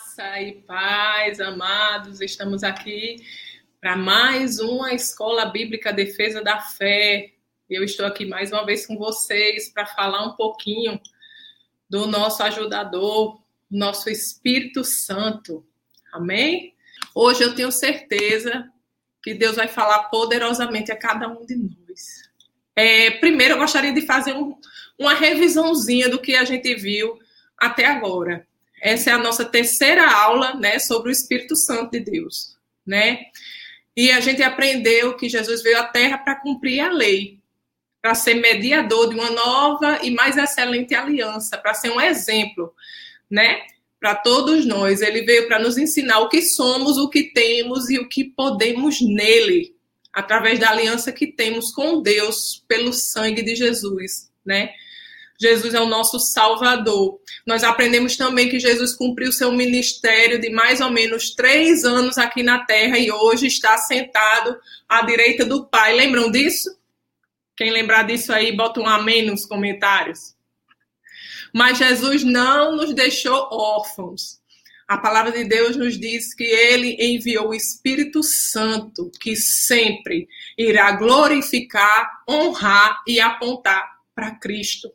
Graça e paz, amados, estamos aqui para mais uma Escola Bíblica Defesa da Fé. Eu estou aqui mais uma vez com vocês para falar um pouquinho do nosso ajudador, nosso Espírito Santo. Amém? Hoje eu tenho certeza que Deus vai falar poderosamente a cada um de nós. É, primeiro, eu gostaria de fazer um, uma revisãozinha do que a gente viu até agora. Essa é a nossa terceira aula, né, sobre o Espírito Santo de Deus, né? E a gente aprendeu que Jesus veio à Terra para cumprir a lei, para ser mediador de uma nova e mais excelente aliança, para ser um exemplo, né? Para todos nós. Ele veio para nos ensinar o que somos, o que temos e o que podemos nele, através da aliança que temos com Deus pelo sangue de Jesus, né? Jesus é o nosso Salvador. Nós aprendemos também que Jesus cumpriu seu ministério de mais ou menos três anos aqui na Terra e hoje está sentado à direita do Pai. Lembram disso? Quem lembrar disso aí, bota um amém nos comentários. Mas Jesus não nos deixou órfãos. A palavra de Deus nos diz que ele enviou o Espírito Santo, que sempre irá glorificar, honrar e apontar para Cristo.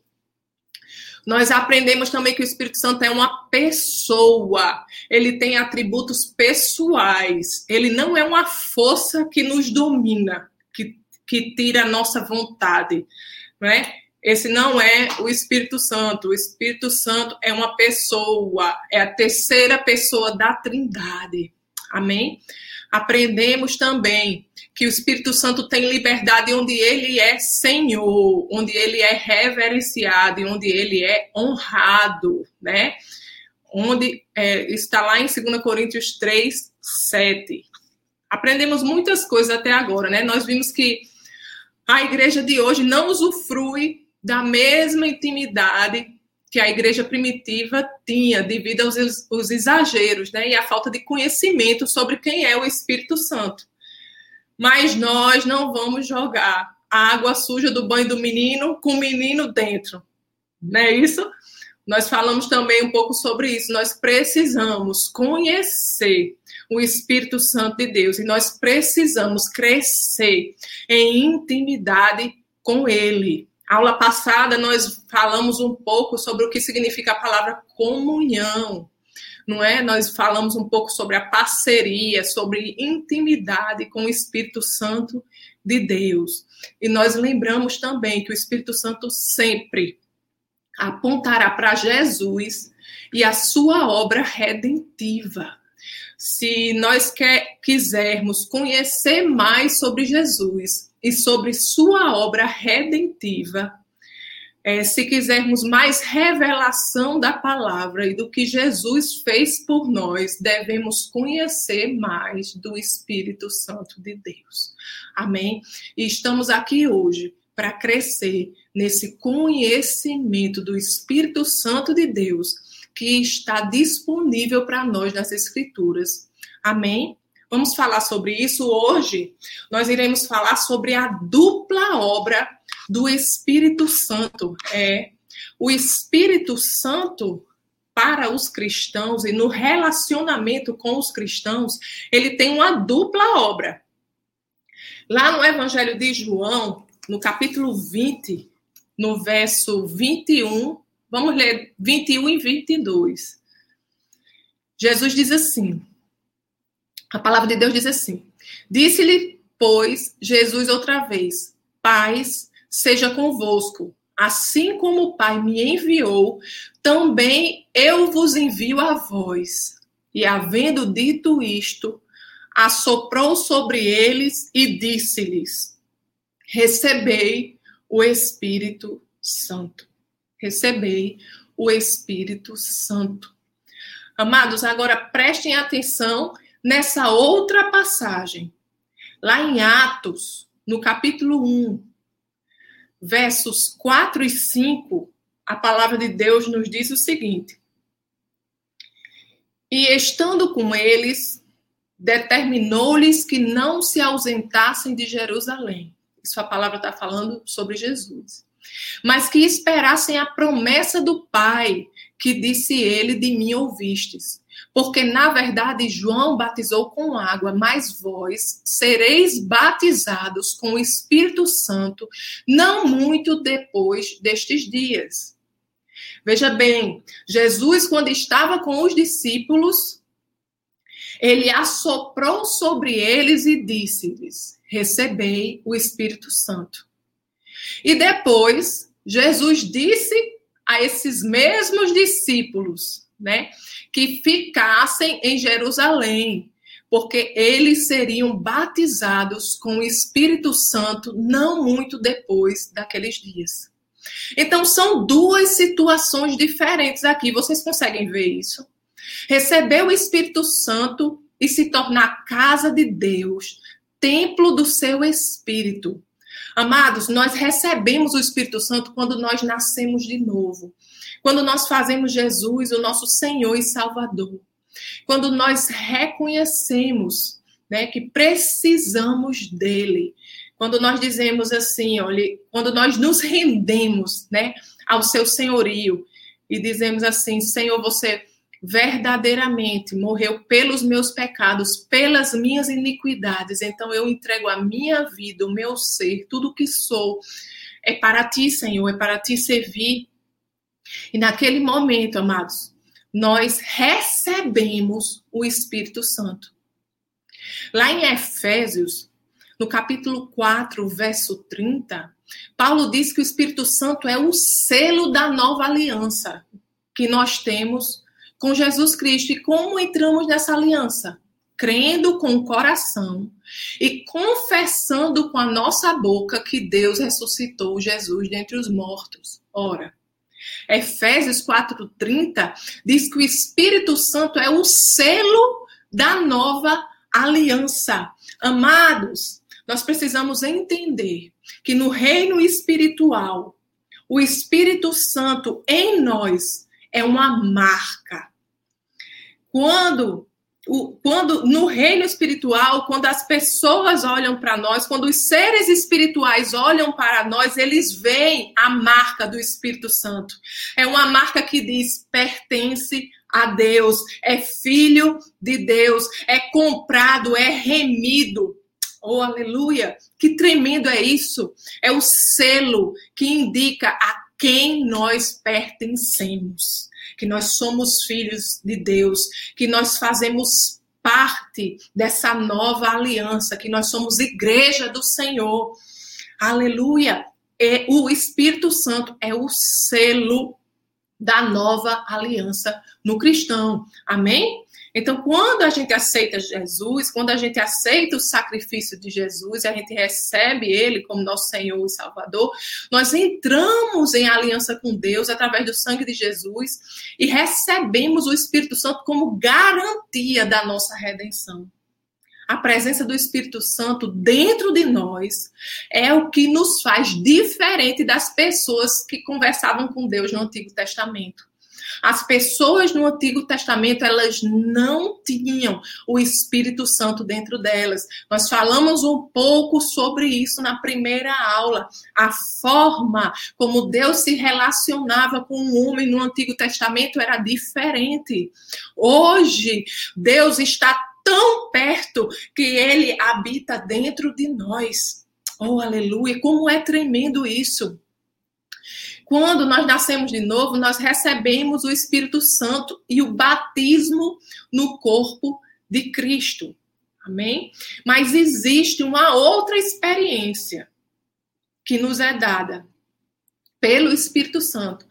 Nós aprendemos também que o Espírito Santo é uma pessoa, ele tem atributos pessoais, ele não é uma força que nos domina, que, que tira a nossa vontade, né? Esse não é o Espírito Santo. O Espírito Santo é uma pessoa, é a terceira pessoa da Trindade. Amém? Aprendemos também que o Espírito Santo tem liberdade onde ele é Senhor, onde ele é reverenciado e onde ele é honrado, né? Onde é, está lá em 2 Coríntios 3, 7. Aprendemos muitas coisas até agora, né? Nós vimos que a igreja de hoje não usufrui da mesma intimidade que a igreja primitiva tinha, devido aos, aos exageros, né? E a falta de conhecimento sobre quem é o Espírito Santo mas nós não vamos jogar a água suja do banho do menino com o menino dentro. Não é isso? Nós falamos também um pouco sobre isso. Nós precisamos conhecer o Espírito Santo de Deus e nós precisamos crescer em intimidade com Ele. Aula passada nós falamos um pouco sobre o que significa a palavra comunhão não é? Nós falamos um pouco sobre a parceria, sobre intimidade com o Espírito Santo de Deus. E nós lembramos também que o Espírito Santo sempre apontará para Jesus e a sua obra redentiva. Se nós quer, quisermos conhecer mais sobre Jesus e sobre sua obra redentiva, é, se quisermos mais revelação da palavra e do que Jesus fez por nós, devemos conhecer mais do Espírito Santo de Deus. Amém? E estamos aqui hoje para crescer nesse conhecimento do Espírito Santo de Deus que está disponível para nós nas Escrituras. Amém? Vamos falar sobre isso hoje. Nós iremos falar sobre a dupla obra do Espírito Santo. É o Espírito Santo para os cristãos e no relacionamento com os cristãos, ele tem uma dupla obra. Lá no Evangelho de João, no capítulo 20, no verso 21, vamos ler 21 e 22. Jesus diz assim: a palavra de Deus diz assim: Disse-lhe, pois, Jesus outra vez: Paz seja convosco. Assim como o Pai me enviou, também eu vos envio a vós. E havendo dito isto, assoprou sobre eles e disse-lhes: Recebei o Espírito Santo. Recebei o Espírito Santo. Amados, agora prestem atenção nessa outra passagem. Lá em Atos, no capítulo 1, versos 4 e 5, a palavra de Deus nos diz o seguinte: E estando com eles, determinou-lhes que não se ausentassem de Jerusalém. Isso a palavra está falando sobre Jesus. Mas que esperassem a promessa do Pai, que disse ele, de mim ouvistes. Porque, na verdade, João batizou com água, mas vós sereis batizados com o Espírito Santo, não muito depois destes dias. Veja bem, Jesus, quando estava com os discípulos, ele assoprou sobre eles e disse-lhes: Recebei o Espírito Santo. E depois, Jesus disse a esses mesmos discípulos, né, que ficassem em Jerusalém, porque eles seriam batizados com o Espírito Santo não muito depois daqueles dias. Então, são duas situações diferentes aqui. Vocês conseguem ver isso? Receber o Espírito Santo e se tornar casa de Deus, templo do seu Espírito. Amados, nós recebemos o Espírito Santo quando nós nascemos de novo. Quando nós fazemos Jesus o nosso Senhor e Salvador. Quando nós reconhecemos né, que precisamos dele. Quando nós dizemos assim, olha, quando nós nos rendemos né, ao seu senhorio e dizemos assim, Senhor, você verdadeiramente morreu pelos meus pecados, pelas minhas iniquidades. Então eu entrego a minha vida, o meu ser, tudo que sou, é para ti, Senhor, é para te servir. E naquele momento, amados, nós recebemos o Espírito Santo. Lá em Efésios, no capítulo 4, verso 30, Paulo diz que o Espírito Santo é o selo da nova aliança que nós temos com Jesus Cristo. E como entramos nessa aliança? Crendo com o coração e confessando com a nossa boca que Deus ressuscitou Jesus dentre os mortos. Ora, Efésios 4:30 diz que o Espírito Santo é o selo da nova aliança. Amados, nós precisamos entender que no reino espiritual, o Espírito Santo em nós é uma marca. Quando o, quando no reino espiritual, quando as pessoas olham para nós, quando os seres espirituais olham para nós, eles veem a marca do Espírito Santo. É uma marca que diz pertence a Deus, é filho de Deus, é comprado, é remido. Oh, aleluia! Que tremendo é isso! É o selo que indica a quem nós pertencemos, que nós somos filhos de Deus, que nós fazemos parte dessa nova aliança, que nós somos igreja do Senhor. Aleluia! E o Espírito Santo é o selo da nova aliança no cristão. Amém? Então, quando a gente aceita Jesus, quando a gente aceita o sacrifício de Jesus a gente recebe ele como nosso Senhor e Salvador, nós entramos em aliança com Deus através do sangue de Jesus e recebemos o Espírito Santo como garantia da nossa redenção. A presença do Espírito Santo dentro de nós é o que nos faz diferente das pessoas que conversavam com Deus no Antigo Testamento. As pessoas no Antigo Testamento, elas não tinham o Espírito Santo dentro delas. Nós falamos um pouco sobre isso na primeira aula. A forma como Deus se relacionava com o homem no Antigo Testamento era diferente. Hoje, Deus está tão perto que ele habita dentro de nós. Oh, aleluia! Como é tremendo isso. Quando nós nascemos de novo, nós recebemos o Espírito Santo e o batismo no corpo de Cristo. Amém? Mas existe uma outra experiência que nos é dada pelo Espírito Santo,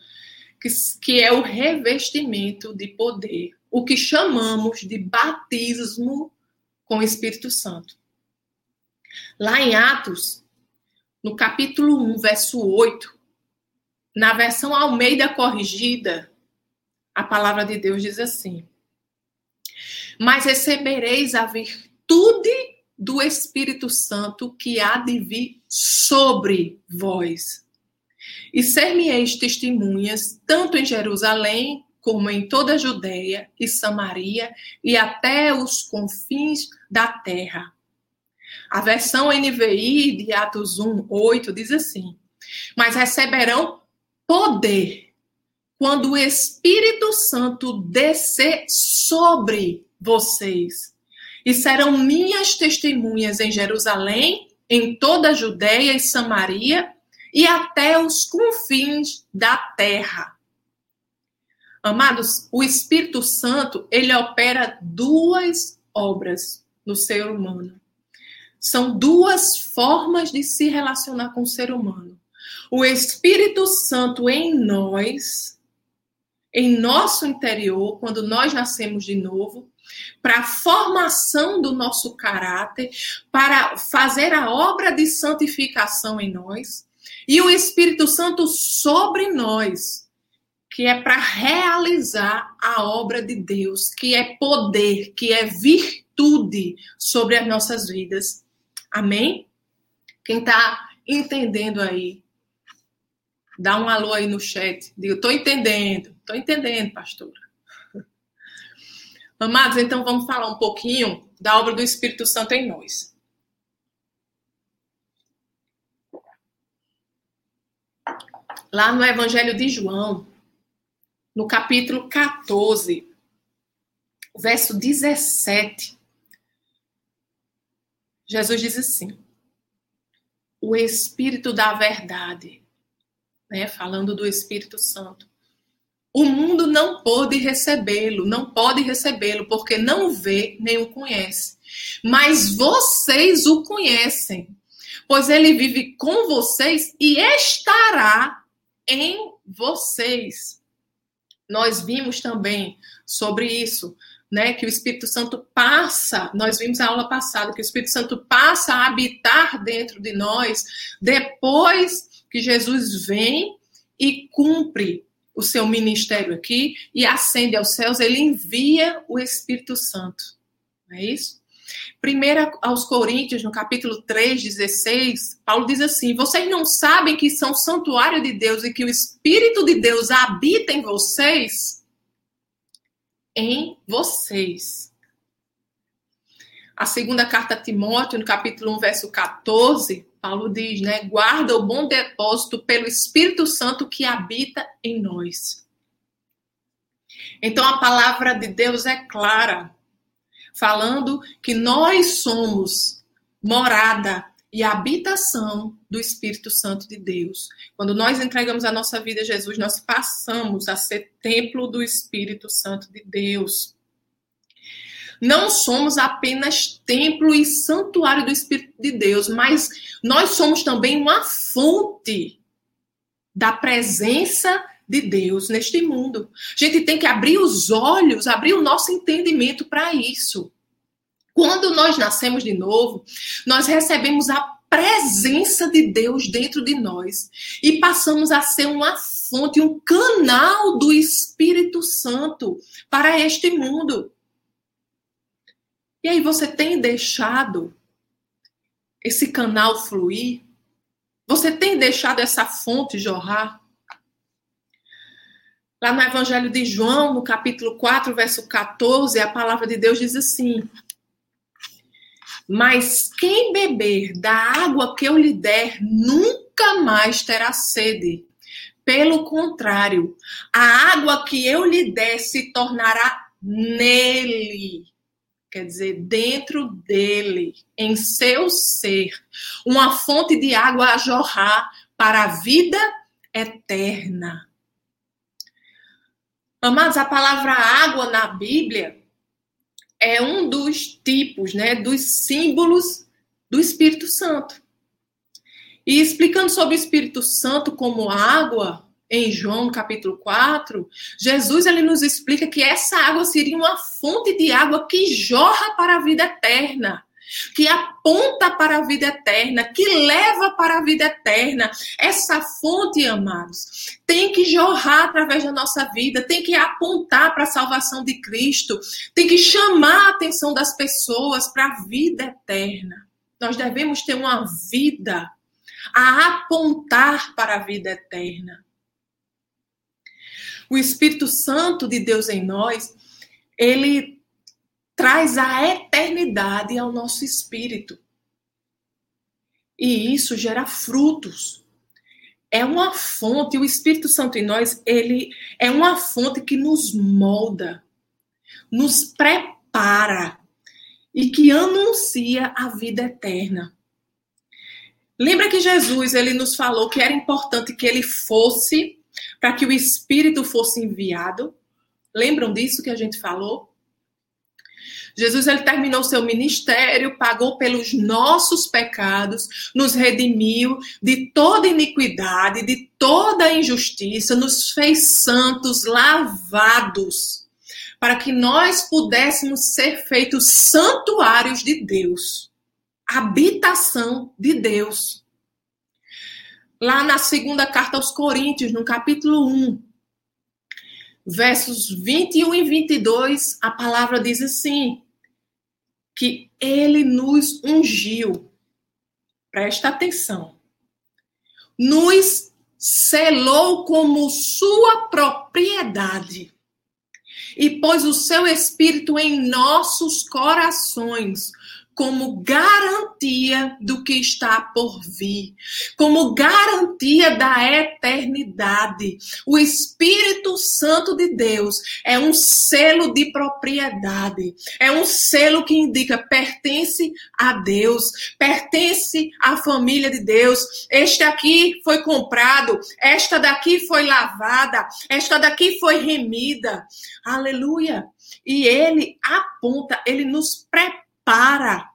que, que é o revestimento de poder, o que chamamos de batismo com o Espírito Santo. Lá em Atos, no capítulo 1, verso 8, na versão Almeida corrigida, a palavra de Deus diz assim: Mas recebereis a virtude do Espírito Santo que há de vir sobre vós. E ser-me-eis testemunhas, tanto em Jerusalém, como em toda a Judéia e Samaria e até os confins da terra. A versão NVI de Atos 1, 8 diz assim: Mas receberão poder quando o Espírito Santo descer sobre vocês. E serão minhas testemunhas em Jerusalém, em toda a Judéia e Samaria e até os confins da terra. Amados, o Espírito Santo, ele opera duas obras no ser humano. São duas formas de se relacionar com o ser humano. O Espírito Santo em nós, em nosso interior, quando nós nascemos de novo, para a formação do nosso caráter, para fazer a obra de santificação em nós, e o Espírito Santo sobre nós, que é para realizar a obra de Deus, que é poder, que é virtude sobre as nossas vidas. Amém? Quem está entendendo aí, dá um alô aí no chat. Diga, estou entendendo, estou entendendo, pastora. Amados, então vamos falar um pouquinho da obra do Espírito Santo em nós. Lá no Evangelho de João, no capítulo 14, verso 17, Jesus diz assim: o Espírito da Verdade, né, falando do Espírito Santo. O mundo não pode recebê-lo, não pode recebê-lo, porque não vê nem o conhece. Mas vocês o conhecem, pois ele vive com vocês e estará em vocês. Nós vimos também sobre isso né, que o Espírito Santo passa, nós vimos a aula passada, que o Espírito Santo passa a habitar dentro de nós depois que Jesus vem e cumpre o seu ministério aqui e ascende aos céus, ele envia o Espírito Santo. Não é isso? Primeiro aos Coríntios, no capítulo 3, 16, Paulo diz assim: Vocês não sabem que são santuário de Deus e que o Espírito de Deus habita em vocês? em vocês. A segunda carta a Timóteo, no capítulo 1, verso 14, Paulo diz, né? Guarda o bom depósito pelo Espírito Santo que habita em nós. Então a palavra de Deus é clara, falando que nós somos morada e habitação do Espírito Santo de Deus. Quando nós entregamos a nossa vida a Jesus, nós passamos a ser templo do Espírito Santo de Deus. Não somos apenas templo e santuário do Espírito de Deus, mas nós somos também uma fonte da presença de Deus neste mundo. A gente tem que abrir os olhos, abrir o nosso entendimento para isso. Quando nós nascemos de novo, nós recebemos a presença de Deus dentro de nós e passamos a ser uma fonte, um canal do Espírito Santo para este mundo. E aí você tem deixado esse canal fluir? Você tem deixado essa fonte jorrar? Lá no Evangelho de João, no capítulo 4, verso 14, a palavra de Deus diz assim: mas quem beber da água que eu lhe der nunca mais terá sede. Pelo contrário, a água que eu lhe der se tornará nele. Quer dizer, dentro dele, em seu ser, uma fonte de água a jorrar para a vida eterna. Amados, a palavra água na Bíblia é um dos tipos, né, dos símbolos do Espírito Santo. E explicando sobre o Espírito Santo como água, em João capítulo 4, Jesus ele nos explica que essa água seria uma fonte de água que jorra para a vida eterna que aponta para a vida eterna, que leva para a vida eterna. Essa fonte, amados, tem que jorrar através da nossa vida, tem que apontar para a salvação de Cristo, tem que chamar a atenção das pessoas para a vida eterna. Nós devemos ter uma vida a apontar para a vida eterna. O Espírito Santo de Deus em nós, ele traz a eternidade ao nosso espírito. E isso gera frutos. é uma fonte, o Espírito Santo em nós, ele é uma fonte que nos molda, nos prepara e que anuncia a vida eterna. Lembra que Jesus ele nos falou que era importante que ele fosse para que o Espírito fosse enviado? Lembram disso que a gente falou? Jesus ele terminou seu ministério, pagou pelos nossos pecados, nos redimiu de toda iniquidade, de toda injustiça, nos fez santos, lavados, para que nós pudéssemos ser feitos santuários de Deus, habitação de Deus. Lá na segunda carta aos Coríntios, no capítulo 1, versos 21 e 22, a palavra diz assim: que ele nos ungiu. Presta atenção. Nos selou como sua propriedade e pôs o seu espírito em nossos corações como garantia do que está por vir, como garantia da eternidade. O Espírito Santo de Deus é um selo de propriedade, é um selo que indica pertence a Deus, pertence à família de Deus. Este aqui foi comprado, esta daqui foi lavada, esta daqui foi remida. Aleluia! E ele aponta, ele nos prepara para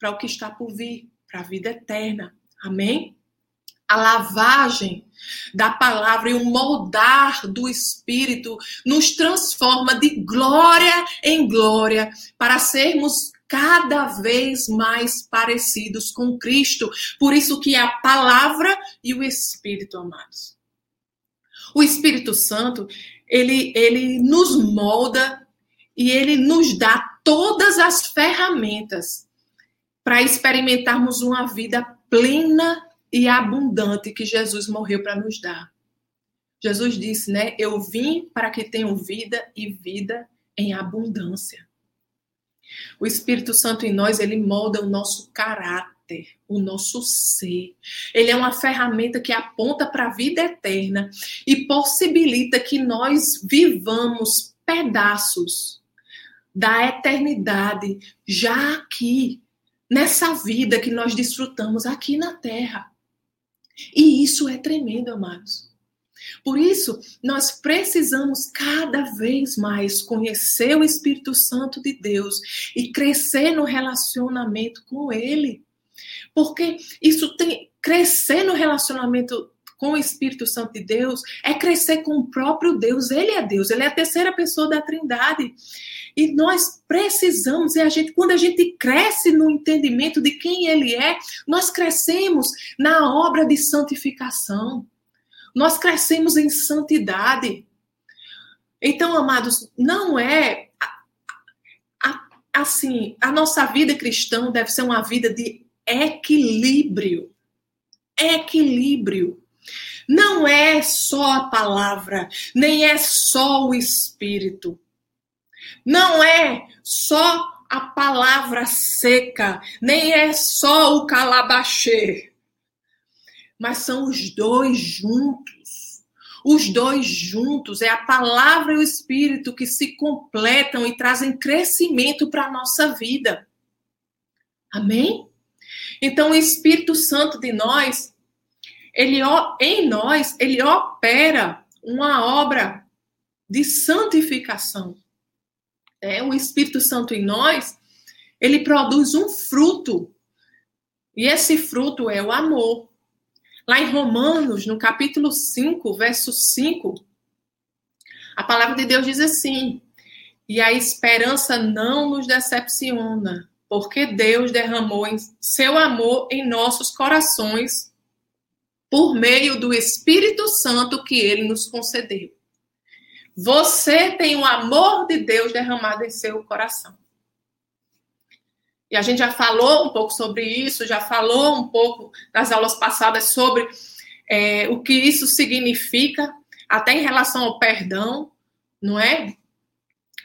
para o que está por vir, para a vida eterna. Amém? A lavagem da palavra e o moldar do Espírito nos transforma de glória em glória para sermos cada vez mais parecidos com Cristo. Por isso que a palavra e o Espírito, amados. O Espírito Santo, ele, ele nos molda e ele nos dá todas as ferramentas para experimentarmos uma vida plena e abundante que Jesus morreu para nos dar. Jesus disse, né? Eu vim para que tenham vida e vida em abundância. O Espírito Santo em nós, ele molda o nosso caráter, o nosso ser. Ele é uma ferramenta que aponta para a vida eterna e possibilita que nós vivamos pedaços da eternidade já aqui, nessa vida que nós desfrutamos aqui na terra. E isso é tremendo, amados. Por isso, nós precisamos cada vez mais conhecer o Espírito Santo de Deus e crescer no relacionamento com Ele. Porque isso tem crescer no relacionamento com o Espírito Santo de Deus é crescer com o próprio Deus. Ele é Deus, ele é a terceira pessoa da Trindade. E nós precisamos, e a gente, quando a gente cresce no entendimento de quem ele é, nós crescemos na obra de santificação. Nós crescemos em santidade. Então, amados, não é assim, a nossa vida cristã deve ser uma vida de equilíbrio. Equilíbrio. Não é só a palavra, nem é só o espírito. Não é só a palavra seca, nem é só o calabachê. Mas são os dois juntos. Os dois juntos é a palavra e o espírito que se completam e trazem crescimento para a nossa vida. Amém? Então, o Espírito Santo de nós ele em nós, ele opera uma obra de santificação. É, o Espírito Santo em nós, ele produz um fruto. E esse fruto é o amor. Lá em Romanos, no capítulo 5, verso 5, a palavra de Deus diz assim: E a esperança não nos decepciona, porque Deus derramou seu amor em nossos corações por meio do Espírito Santo que ele nos concedeu. Você tem o amor de Deus derramado em seu coração. E a gente já falou um pouco sobre isso, já falou um pouco nas aulas passadas sobre é, o que isso significa, até em relação ao perdão, não é?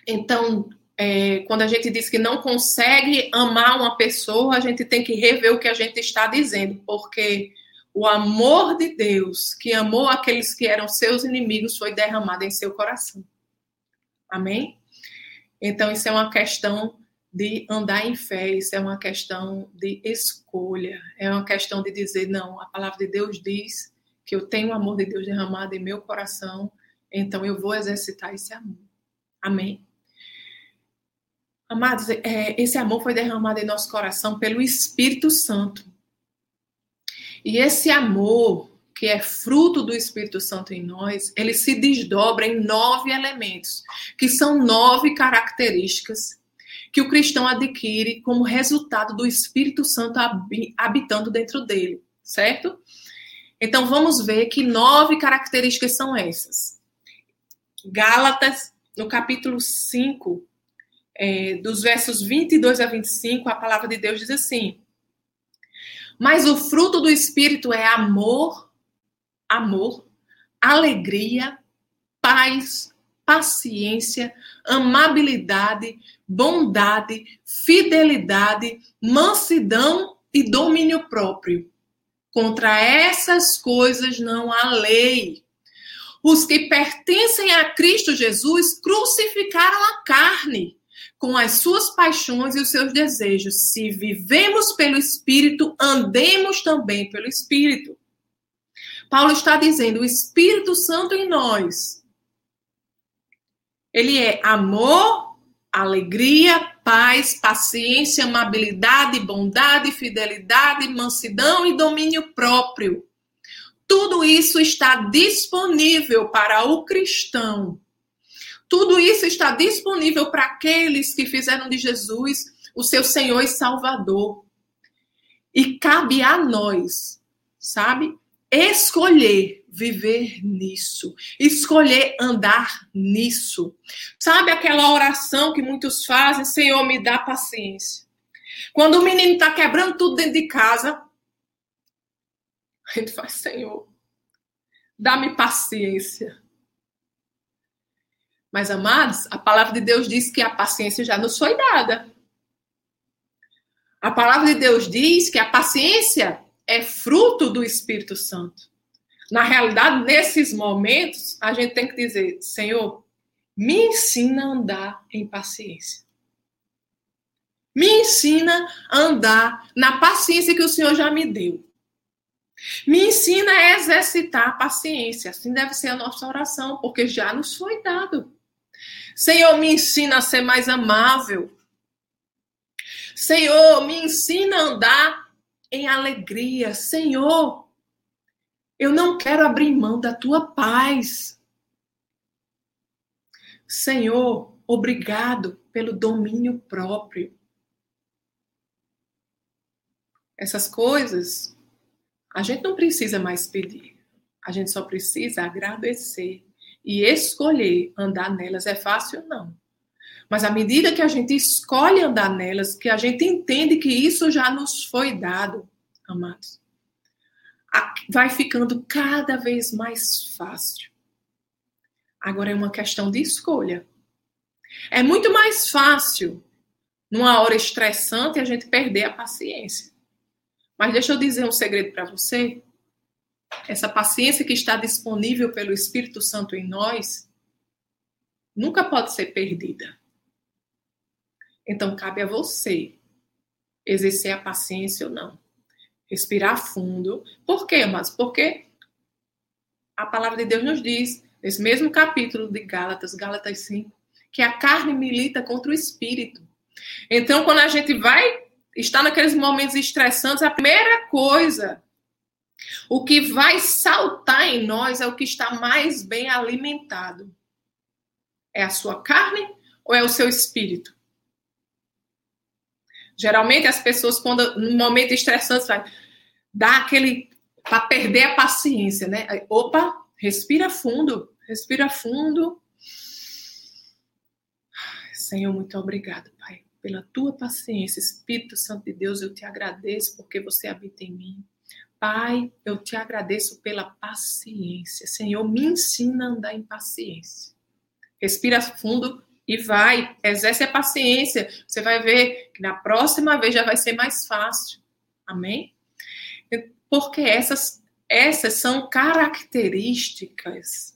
Então, é, quando a gente diz que não consegue amar uma pessoa, a gente tem que rever o que a gente está dizendo, porque o amor de Deus, que amou aqueles que eram seus inimigos, foi derramado em seu coração. Amém? Então, isso é uma questão de andar em fé, isso é uma questão de escolha, é uma questão de dizer: não, a palavra de Deus diz que eu tenho o amor de Deus derramado em meu coração, então eu vou exercitar esse amor. Amém? Amados, é, esse amor foi derramado em nosso coração pelo Espírito Santo. E esse amor, que é fruto do Espírito Santo em nós, ele se desdobra em nove elementos, que são nove características que o cristão adquire como resultado do Espírito Santo habitando dentro dele, certo? Então vamos ver que nove características são essas. Gálatas, no capítulo 5, é, dos versos 22 a 25, a palavra de Deus diz assim: mas o fruto do Espírito é amor, amor, alegria, paz, paciência, amabilidade, bondade, fidelidade, mansidão e domínio próprio. Contra essas coisas não há lei. Os que pertencem a Cristo Jesus crucificaram a carne com as suas paixões e os seus desejos. Se vivemos pelo Espírito, andemos também pelo Espírito. Paulo está dizendo: o Espírito Santo em nós. Ele é amor, alegria, paz, paciência, amabilidade, bondade, fidelidade, mansidão e domínio próprio. Tudo isso está disponível para o cristão tudo isso está disponível para aqueles que fizeram de Jesus o seu Senhor e Salvador. E cabe a nós, sabe? Escolher viver nisso, escolher andar nisso. Sabe aquela oração que muitos fazem, Senhor, me dá paciência. Quando o menino está quebrando tudo dentro de casa, a gente faz, Senhor, dá-me paciência. Mas, amados, a palavra de Deus diz que a paciência já nos foi dada. A palavra de Deus diz que a paciência é fruto do Espírito Santo. Na realidade, nesses momentos, a gente tem que dizer: Senhor, me ensina a andar em paciência. Me ensina a andar na paciência que o Senhor já me deu. Me ensina a exercitar a paciência. Assim deve ser a nossa oração, porque já nos foi dado. Senhor, me ensina a ser mais amável. Senhor, me ensina a andar em alegria. Senhor, eu não quero abrir mão da tua paz. Senhor, obrigado pelo domínio próprio. Essas coisas a gente não precisa mais pedir. A gente só precisa agradecer e escolher andar nelas é fácil? Não. Mas à medida que a gente escolhe andar nelas, que a gente entende que isso já nos foi dado, amados, vai ficando cada vez mais fácil. Agora é uma questão de escolha. É muito mais fácil, numa hora estressante, a gente perder a paciência. Mas deixa eu dizer um segredo para você essa paciência que está disponível pelo Espírito Santo em nós, nunca pode ser perdida. Então, cabe a você exercer a paciência ou não. Respirar fundo. Por quê, mas Porque a palavra de Deus nos diz, nesse mesmo capítulo de Gálatas, Gálatas 5, que a carne milita contra o espírito. Então, quando a gente vai estar naqueles momentos estressantes, a primeira coisa o que vai saltar em nós é o que está mais bem alimentado. É a sua carne ou é o seu espírito? Geralmente as pessoas, quando no momento estressante, vai aquele para perder a paciência, né? Opa, respira fundo, respira fundo. Senhor, muito obrigado, Pai, pela tua paciência. Espírito Santo de Deus, eu te agradeço porque você habita em mim. Pai, eu te agradeço pela paciência. Senhor, me ensina a andar em paciência. Respira fundo e vai, exerce a paciência. Você vai ver que na próxima vez já vai ser mais fácil. Amém? Porque essas essas são características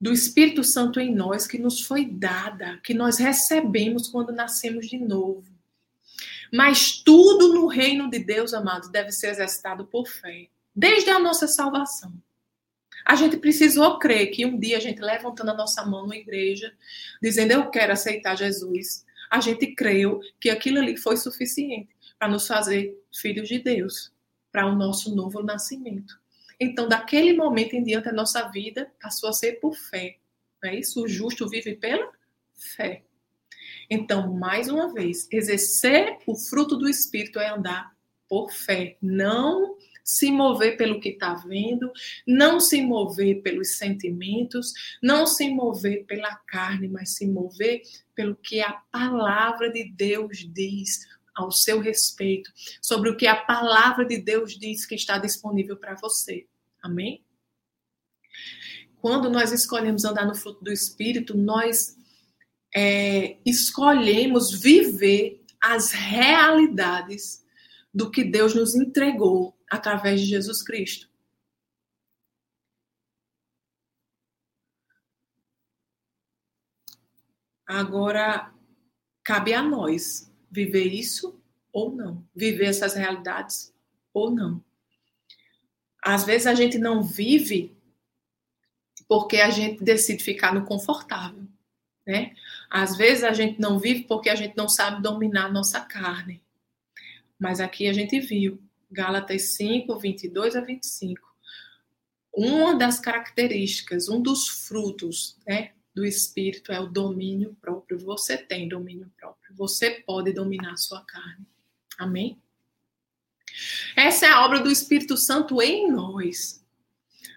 do Espírito Santo em nós que nos foi dada, que nós recebemos quando nascemos de novo. Mas tudo no reino de Deus, amados, deve ser exercitado por fé, desde a nossa salvação. A gente precisou crer que um dia a gente levantando a nossa mão na igreja, dizendo eu quero aceitar Jesus, a gente creu que aquilo ali foi suficiente para nos fazer filhos de Deus, para o nosso novo nascimento. Então, daquele momento em diante, a nossa vida passou a ser por fé. Não é isso? O justo vive pela fé. Então, mais uma vez, exercer o fruto do Espírito é andar por fé, não se mover pelo que está vendo, não se mover pelos sentimentos, não se mover pela carne, mas se mover pelo que a palavra de Deus diz ao seu respeito, sobre o que a palavra de Deus diz que está disponível para você. Amém? Quando nós escolhemos andar no fruto do Espírito, nós é, escolhemos viver as realidades do que Deus nos entregou através de Jesus Cristo. Agora, cabe a nós viver isso ou não, viver essas realidades ou não. Às vezes a gente não vive porque a gente decide ficar no confortável né? Às vezes a gente não vive porque a gente não sabe dominar a nossa carne. Mas aqui a gente viu, Gálatas 5, 22 a 25. Uma das características, um dos frutos, né, do espírito é o domínio próprio. Você tem domínio próprio. Você pode dominar sua carne. Amém? Essa é a obra do Espírito Santo em nós.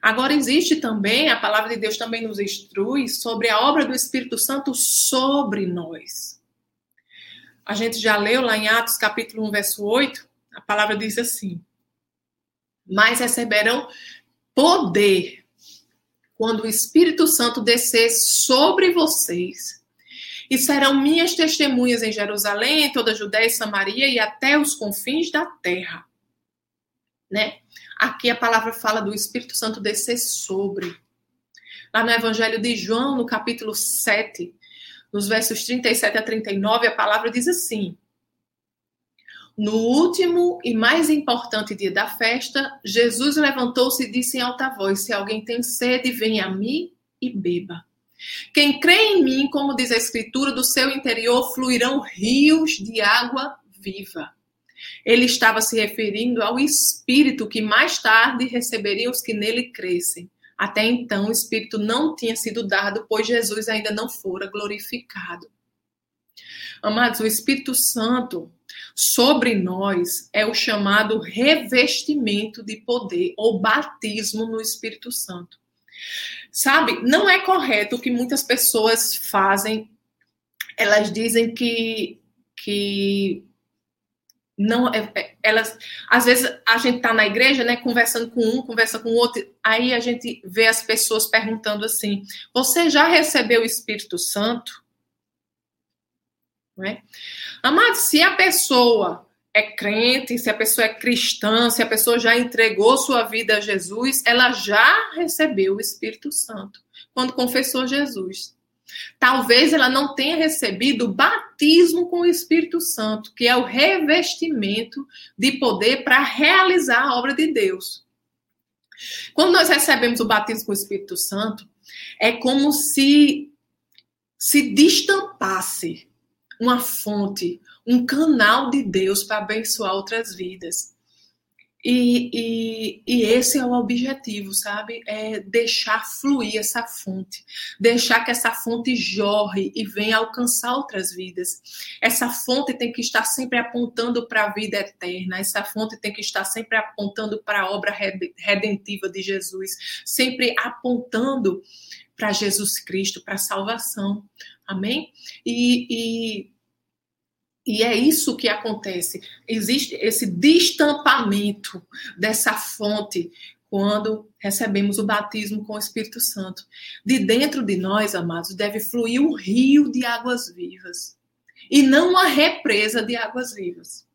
Agora existe também, a palavra de Deus também nos instrui sobre a obra do Espírito Santo sobre nós. A gente já leu lá em Atos capítulo 1, verso 8, a palavra diz assim: Mas receberão poder quando o Espírito Santo descer sobre vocês. E serão minhas testemunhas em Jerusalém, toda a Judéia e Samaria e até os confins da terra. Né? Aqui a palavra fala do Espírito Santo descer sobre. Lá no Evangelho de João, no capítulo 7, nos versos 37 a 39, a palavra diz assim: No último e mais importante dia da festa, Jesus levantou-se e disse em alta voz: Se alguém tem sede, venha a mim e beba. Quem crê em mim, como diz a Escritura, do seu interior fluirão rios de água viva. Ele estava se referindo ao Espírito que mais tarde receberiam os que nele crescem. Até então, o Espírito não tinha sido dado, pois Jesus ainda não fora glorificado. Amados, o Espírito Santo sobre nós é o chamado revestimento de poder ou batismo no Espírito Santo. Sabe, não é correto o que muitas pessoas fazem. Elas dizem que, que não é, é, elas às vezes a gente tá na igreja né conversando com um conversa com outro aí a gente vê as pessoas perguntando assim você já recebeu o Espírito Santo não é? Amado, se a pessoa é crente se a pessoa é cristã se a pessoa já entregou sua vida a Jesus ela já recebeu o Espírito Santo quando confessou Jesus Talvez ela não tenha recebido o batismo com o Espírito Santo, que é o revestimento de poder para realizar a obra de Deus. Quando nós recebemos o batismo com o Espírito Santo, é como se se destampasse uma fonte, um canal de Deus para abençoar outras vidas. E, e, e, esse é o objetivo, sabe? É deixar fluir essa fonte, deixar que essa fonte jorre e venha alcançar outras vidas. Essa fonte tem que estar sempre apontando para a vida eterna, essa fonte tem que estar sempre apontando para a obra redentiva de Jesus, sempre apontando para Jesus Cristo, para a salvação. Amém? e, e e é isso que acontece. Existe esse destampamento dessa fonte quando recebemos o batismo com o Espírito Santo. De dentro de nós, amados, deve fluir um rio de águas vivas e não uma represa de águas vivas.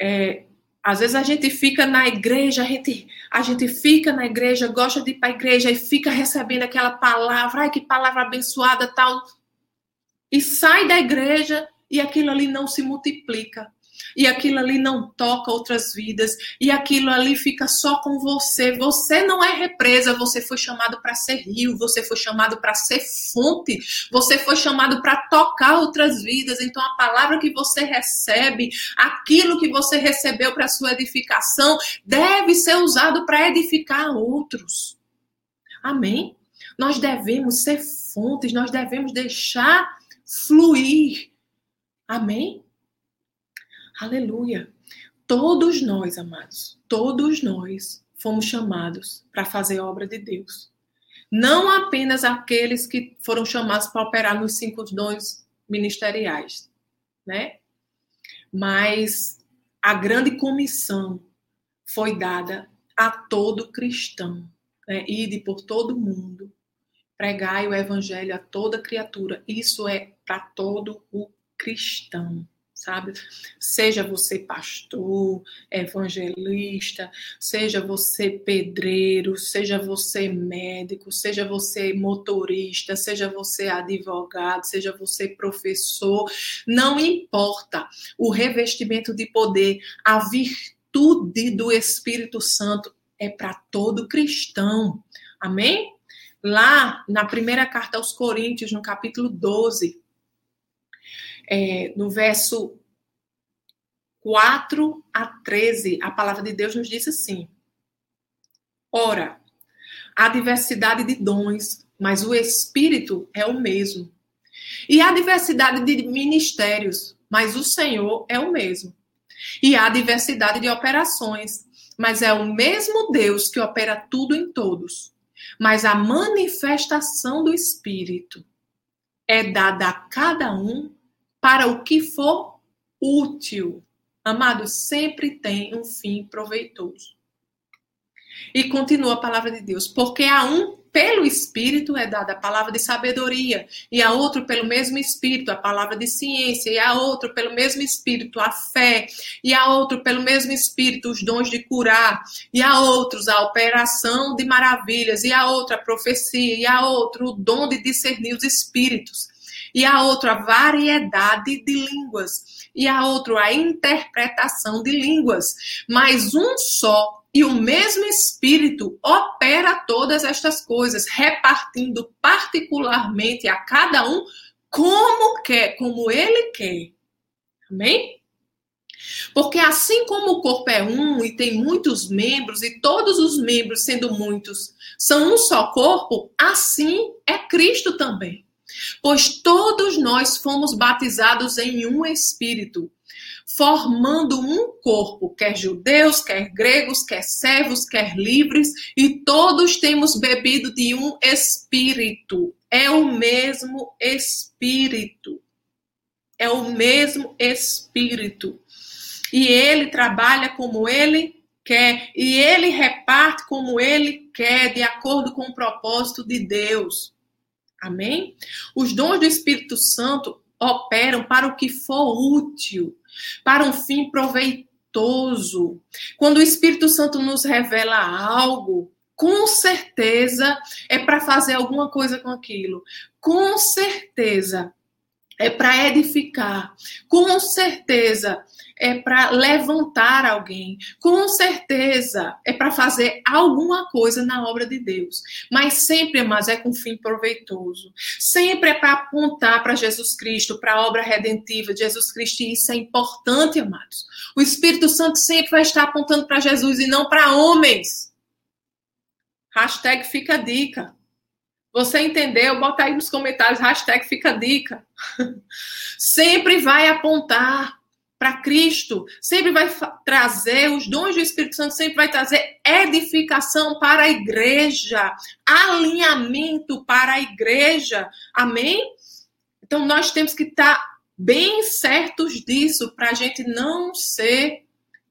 É, Às vezes a gente fica na igreja, a gente, a gente fica na igreja, gosta de ir para a igreja e fica recebendo aquela palavra, ai que palavra abençoada tal, e sai da igreja e aquilo ali não se multiplica e aquilo ali não toca outras vidas, e aquilo ali fica só com você. Você não é represa, você foi chamado para ser rio, você foi chamado para ser fonte, você foi chamado para tocar outras vidas. Então a palavra que você recebe, aquilo que você recebeu para sua edificação, deve ser usado para edificar outros. Amém? Nós devemos ser fontes, nós devemos deixar fluir. Amém? Aleluia. Todos nós, amados, todos nós fomos chamados para fazer a obra de Deus. Não apenas aqueles que foram chamados para operar nos cinco dons ministeriais, né? Mas a grande comissão foi dada a todo cristão, né? Ide por todo mundo, pregai o evangelho a toda criatura. Isso é para todo o cristão sabe? Seja você pastor, evangelista, seja você pedreiro, seja você médico, seja você motorista, seja você advogado, seja você professor, não importa o revestimento de poder, a virtude do Espírito Santo é para todo cristão. Amém? Lá na primeira carta aos Coríntios, no capítulo 12, é, no verso 4 a 13, a palavra de Deus nos diz assim: Ora, há diversidade de dons, mas o Espírito é o mesmo. E há diversidade de ministérios, mas o Senhor é o mesmo. E há diversidade de operações, mas é o mesmo Deus que opera tudo em todos. Mas a manifestação do Espírito é dada a cada um para o que for útil. Amado, sempre tem um fim proveitoso. E continua a palavra de Deus, porque a um pelo Espírito é dada a palavra de sabedoria, e a outro pelo mesmo Espírito a palavra de ciência, e a outro pelo mesmo Espírito a fé, e a outro pelo mesmo Espírito os dons de curar, e a outros a operação de maravilhas, e a outra a profecia, e a outro o dom de discernir os espíritos e a outra a variedade de línguas, e a outra a interpretação de línguas. Mas um só e o mesmo Espírito opera todas estas coisas, repartindo particularmente a cada um como quer, como ele quer. Amém? Porque assim como o corpo é um e tem muitos membros, e todos os membros, sendo muitos, são um só corpo, assim é Cristo também. Pois todos nós fomos batizados em um espírito, formando um corpo, quer judeus, quer gregos, quer servos, quer livres, e todos temos bebido de um espírito. É o mesmo espírito. É o mesmo espírito. E ele trabalha como ele quer, e ele reparte como ele quer, de acordo com o propósito de Deus. Amém? Os dons do Espírito Santo operam para o que for útil, para um fim proveitoso. Quando o Espírito Santo nos revela algo, com certeza é para fazer alguma coisa com aquilo. Com certeza é para edificar. Com certeza é para levantar alguém, com certeza é para fazer alguma coisa na obra de Deus. Mas sempre, mas é com fim proveitoso. Sempre é para apontar para Jesus Cristo, para a obra redentiva de Jesus Cristo. E isso é importante, amados. O Espírito Santo sempre vai estar apontando para Jesus e não para homens. Hashtag fica a dica. Você entendeu? Bota aí nos comentários, hashtag fica dica. Sempre vai apontar para Cristo, sempre vai trazer, os dons do Espírito Santo sempre vai trazer edificação para a igreja, alinhamento para a igreja. Amém? Então nós temos que estar bem certos disso para a gente não ser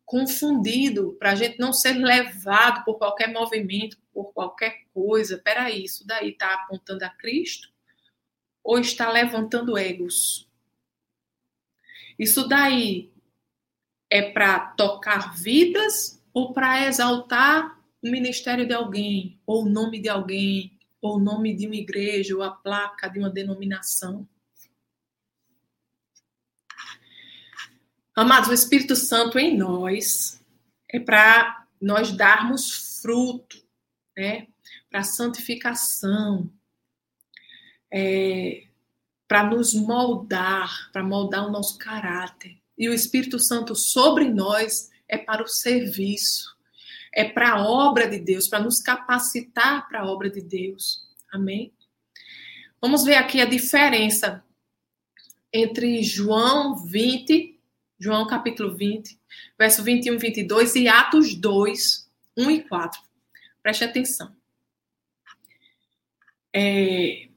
confundido, para a gente não ser levado por qualquer movimento, por qualquer coisa. Peraí, isso daí está apontando a Cristo? Ou está levantando egos? Isso daí É para tocar vidas ou para exaltar o ministério de alguém, ou o nome de alguém, ou o nome de uma igreja, ou a placa de uma denominação? Amados, o Espírito Santo em nós é para nós darmos fruto, né? Para santificação, é, para nos moldar, para moldar o nosso caráter. E o Espírito Santo sobre nós é para o serviço, é para a obra de Deus, para nos capacitar para a obra de Deus. Amém? Vamos ver aqui a diferença entre João 20, João capítulo 20, verso 21 e 22 e Atos 2, 1 e 4. Preste atenção. É,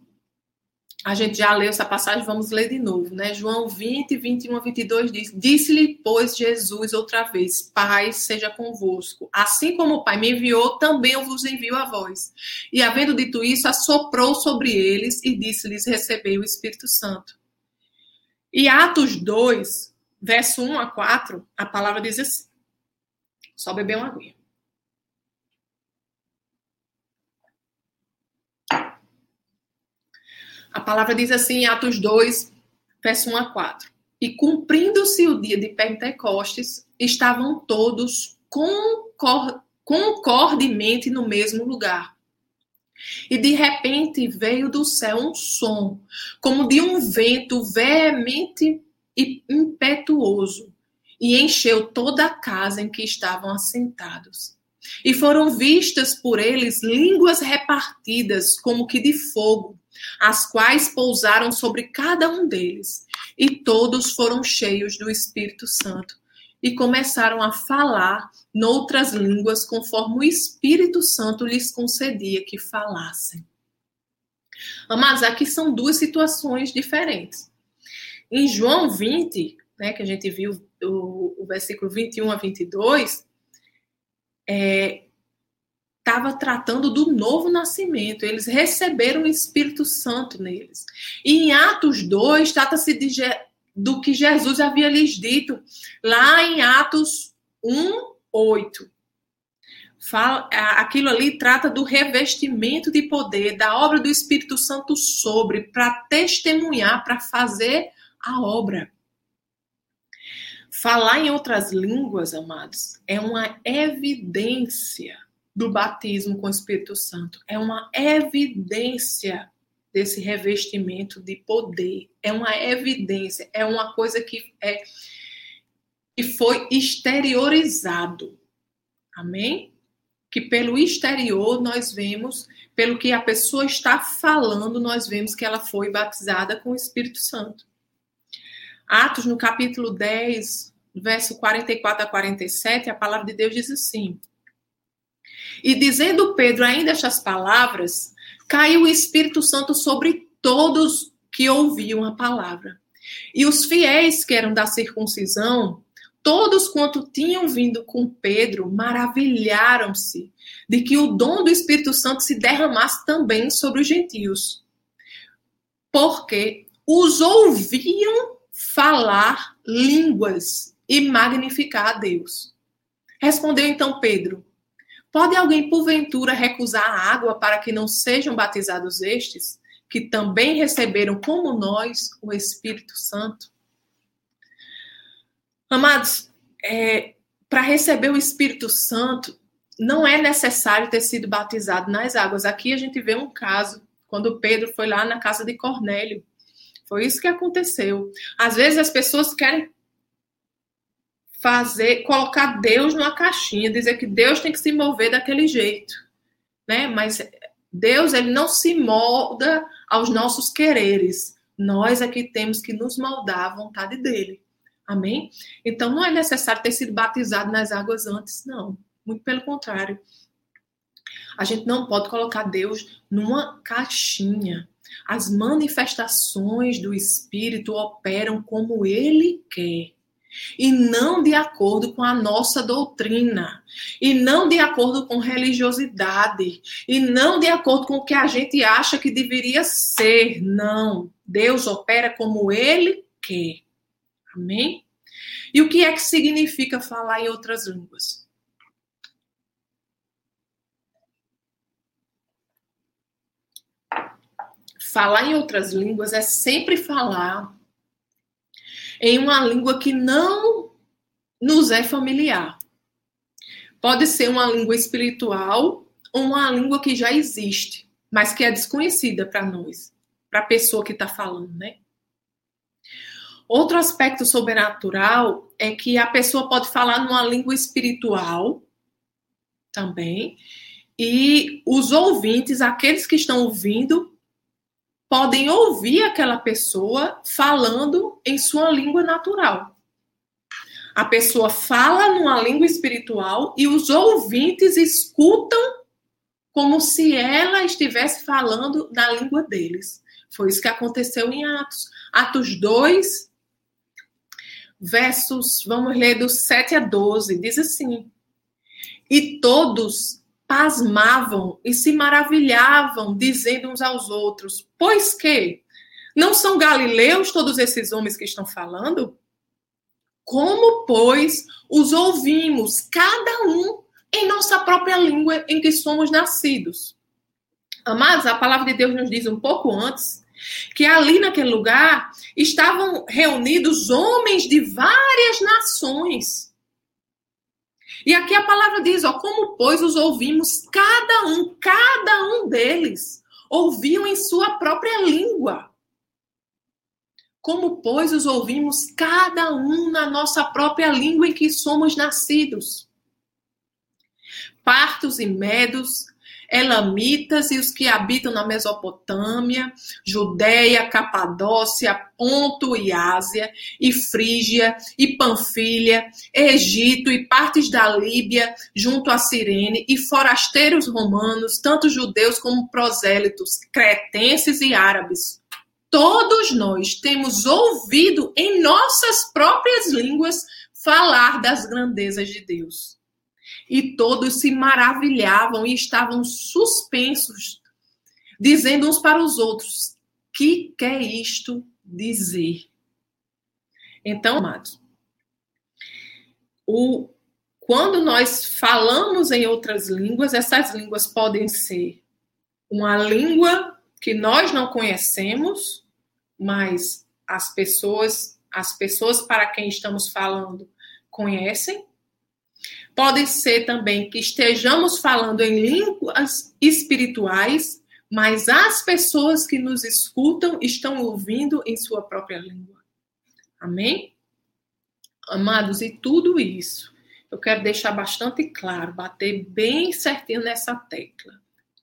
a gente já leu essa passagem, vamos ler de novo, né? João 20, 21 a 22 diz: Disse-lhe, pois, Jesus outra vez: Pai, seja convosco. Assim como o Pai me enviou, também eu vos envio a vós. E havendo dito isso, assoprou sobre eles e disse-lhes: Recebei o Espírito Santo. E Atos 2, verso 1 a 4, a palavra diz assim: Só beber uma aguinha. A palavra diz assim em Atos 2, verso 1 a 4. E cumprindo-se o dia de Pentecostes, estavam todos concor concordemente no mesmo lugar. E de repente veio do céu um som, como de um vento veemente e impetuoso, e encheu toda a casa em que estavam assentados. E foram vistas por eles línguas repartidas, como que de fogo, as quais pousaram sobre cada um deles. E todos foram cheios do Espírito Santo e começaram a falar noutras línguas, conforme o Espírito Santo lhes concedia que falassem. Mas aqui são duas situações diferentes. Em João 20, né, que a gente viu o, o versículo 21 a 22, é, estava tratando do novo nascimento. Eles receberam o Espírito Santo neles. E em Atos 2, trata-se do que Jesus havia lhes dito lá em Atos 1, 8. Fala, aquilo ali trata do revestimento de poder, da obra do Espírito Santo sobre, para testemunhar, para fazer a obra. Falar em outras línguas, amados, é uma evidência do batismo com o Espírito Santo. É uma evidência desse revestimento de poder. É uma evidência, é uma coisa que é que foi exteriorizado. Amém? Que pelo exterior nós vemos, pelo que a pessoa está falando, nós vemos que ela foi batizada com o Espírito Santo. Atos, no capítulo 10, verso 44 a 47, a palavra de Deus diz assim: e dizendo Pedro ainda estas palavras, caiu o Espírito Santo sobre todos que ouviam a palavra. E os fiéis que eram da circuncisão, todos quanto tinham vindo com Pedro, maravilharam-se de que o dom do Espírito Santo se derramasse também sobre os gentios. Porque os ouviam falar línguas e magnificar a Deus. Respondeu então Pedro: Pode alguém, porventura, recusar a água para que não sejam batizados estes, que também receberam, como nós, o Espírito Santo? Amados, é, para receber o Espírito Santo, não é necessário ter sido batizado nas águas. Aqui a gente vê um caso, quando Pedro foi lá na casa de Cornélio. Foi isso que aconteceu. Às vezes as pessoas querem fazer, colocar Deus numa caixinha, dizer que Deus tem que se mover daquele jeito, né? Mas Deus ele não se molda aos nossos quereres. Nós aqui é temos que nos moldar à vontade dele. Amém? Então não é necessário ter sido batizado nas águas antes, não. Muito pelo contrário. A gente não pode colocar Deus numa caixinha. As manifestações do Espírito operam como ele quer e não de acordo com a nossa doutrina, e não de acordo com religiosidade, e não de acordo com o que a gente acha que deveria ser. Não. Deus opera como ele quer. Amém? E o que é que significa falar em outras línguas? Falar em outras línguas é sempre falar em uma língua que não nos é familiar. Pode ser uma língua espiritual ou uma língua que já existe, mas que é desconhecida para nós, para a pessoa que está falando, né? Outro aspecto sobrenatural é que a pessoa pode falar numa língua espiritual também, e os ouvintes, aqueles que estão ouvindo, podem ouvir aquela pessoa falando em sua língua natural. A pessoa fala numa língua espiritual e os ouvintes escutam como se ela estivesse falando na língua deles. Foi isso que aconteceu em Atos. Atos 2, versos, vamos ler do 7 a 12, diz assim: E todos pasmavam e se maravilhavam, dizendo uns aos outros: Pois que não são galileus todos esses homens que estão falando? Como, pois, os ouvimos, cada um em nossa própria língua em que somos nascidos? Amados, a palavra de Deus nos diz um pouco antes que ali naquele lugar estavam reunidos homens de várias nações. E aqui a palavra diz, ó, como pois os ouvimos cada um, cada um deles ouviam em sua própria língua. Como pois os ouvimos cada um na nossa própria língua em que somos nascidos. Partos e medos, elamitas e os que habitam na Mesopotâmia, Judéia, Capadócia, Ponto e Ásia, e Frígia, e Panfilha, Egito e partes da Líbia, junto a Cirene, e forasteiros romanos, tanto judeus como prosélitos, cretenses e árabes. Todos nós temos ouvido em nossas próprias línguas falar das grandezas de Deus e todos se maravilhavam e estavam suspensos, dizendo uns para os outros: que quer isto dizer? Então, amados, o, quando nós falamos em outras línguas, essas línguas podem ser uma língua que nós não conhecemos, mas as pessoas, as pessoas para quem estamos falando conhecem, Pode ser também que estejamos falando em línguas espirituais, mas as pessoas que nos escutam estão ouvindo em sua própria língua. Amém? Amados, e tudo isso eu quero deixar bastante claro, bater bem certinho nessa tecla.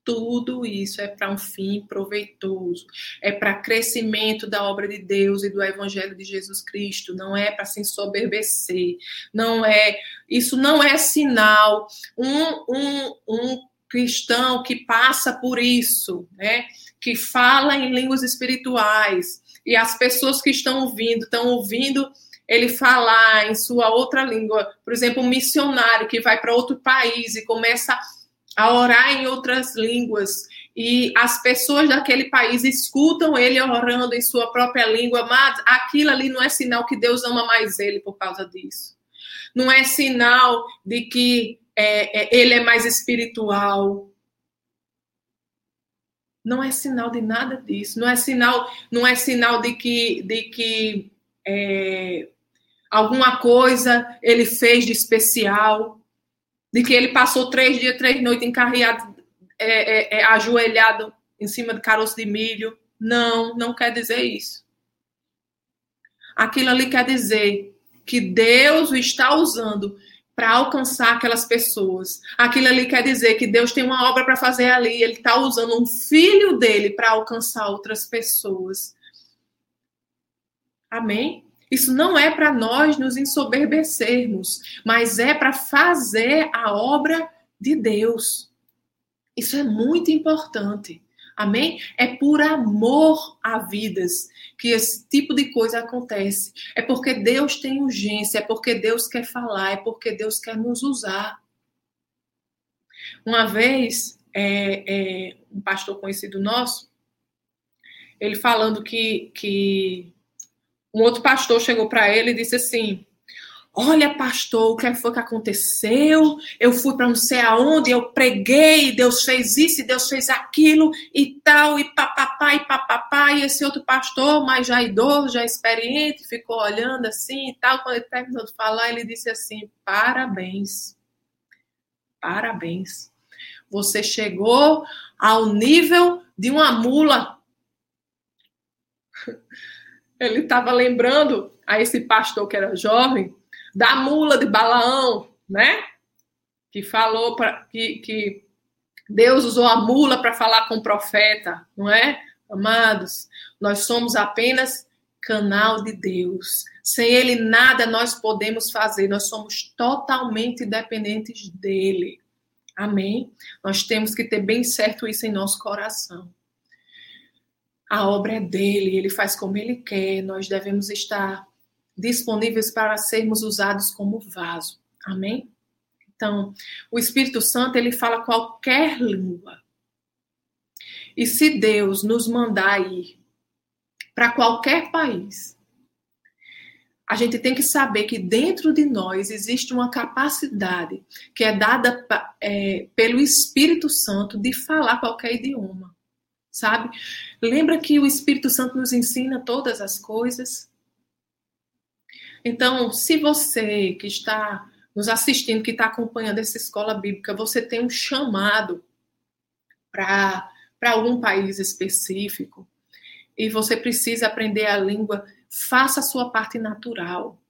Tudo isso é para um fim proveitoso, é para crescimento da obra de Deus e do Evangelho de Jesus Cristo, não é para se ensoberbecer, não é, isso não é sinal. Um, um, um cristão que passa por isso, né, que fala em línguas espirituais, e as pessoas que estão ouvindo, estão ouvindo ele falar em sua outra língua, por exemplo, um missionário que vai para outro país e começa a orar em outras línguas e as pessoas daquele país escutam ele orando em sua própria língua, mas aquilo ali não é sinal que Deus ama mais ele por causa disso. Não é sinal de que é, é, ele é mais espiritual. Não é sinal de nada disso. Não é sinal, não é sinal de que, de que é, alguma coisa ele fez de especial de que ele passou três dias, três noites encarreado, é, é, é, ajoelhado em cima de caroço de milho. Não, não quer dizer isso. Aquilo ali quer dizer que Deus o está usando para alcançar aquelas pessoas. Aquilo ali quer dizer que Deus tem uma obra para fazer ali. Ele está usando um filho dele para alcançar outras pessoas. Amém? Isso não é para nós nos ensoberbecermos, mas é para fazer a obra de Deus. Isso é muito importante. Amém? É por amor a vidas que esse tipo de coisa acontece. É porque Deus tem urgência, é porque Deus quer falar, é porque Deus quer nos usar. Uma vez, é, é, um pastor conhecido nosso, ele falando que, que um outro pastor chegou para ele e disse assim: Olha, pastor, o que foi que aconteceu? Eu fui para não sei aonde, eu preguei, Deus fez isso Deus fez aquilo e tal, e papapá, e papapá. E esse outro pastor, mais já idoso, já experiente, ficou olhando assim e tal. Quando ele terminou de falar, ele disse assim: parabéns, parabéns. Você chegou ao nível de uma mula. Ele estava lembrando a esse pastor que era jovem da mula de Balaão, né? Que falou para que, que Deus usou a mula para falar com o profeta, não é? Amados, nós somos apenas canal de Deus. Sem ele nada nós podemos fazer, nós somos totalmente dependentes dele. Amém? Nós temos que ter bem certo isso em nosso coração. A obra é dele, ele faz como ele quer, nós devemos estar disponíveis para sermos usados como vaso. Amém? Então, o Espírito Santo, ele fala qualquer língua. E se Deus nos mandar ir para qualquer país, a gente tem que saber que dentro de nós existe uma capacidade que é dada é, pelo Espírito Santo de falar qualquer idioma, sabe? Lembra que o Espírito Santo nos ensina todas as coisas? Então, se você que está nos assistindo, que está acompanhando essa escola bíblica, você tem um chamado para algum país específico e você precisa aprender a língua, faça a sua parte natural.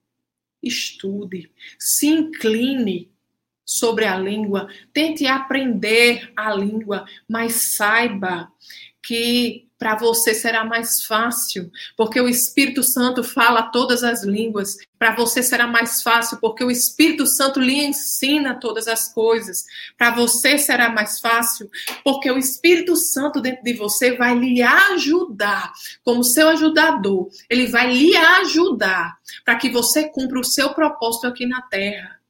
Estude, se incline sobre a língua, tente aprender a língua, mas saiba que para você será mais fácil, porque o Espírito Santo fala todas as línguas. Para você será mais fácil, porque o Espírito Santo lhe ensina todas as coisas. Para você será mais fácil, porque o Espírito Santo dentro de você vai lhe ajudar, como seu ajudador. Ele vai lhe ajudar para que você cumpra o seu propósito aqui na terra.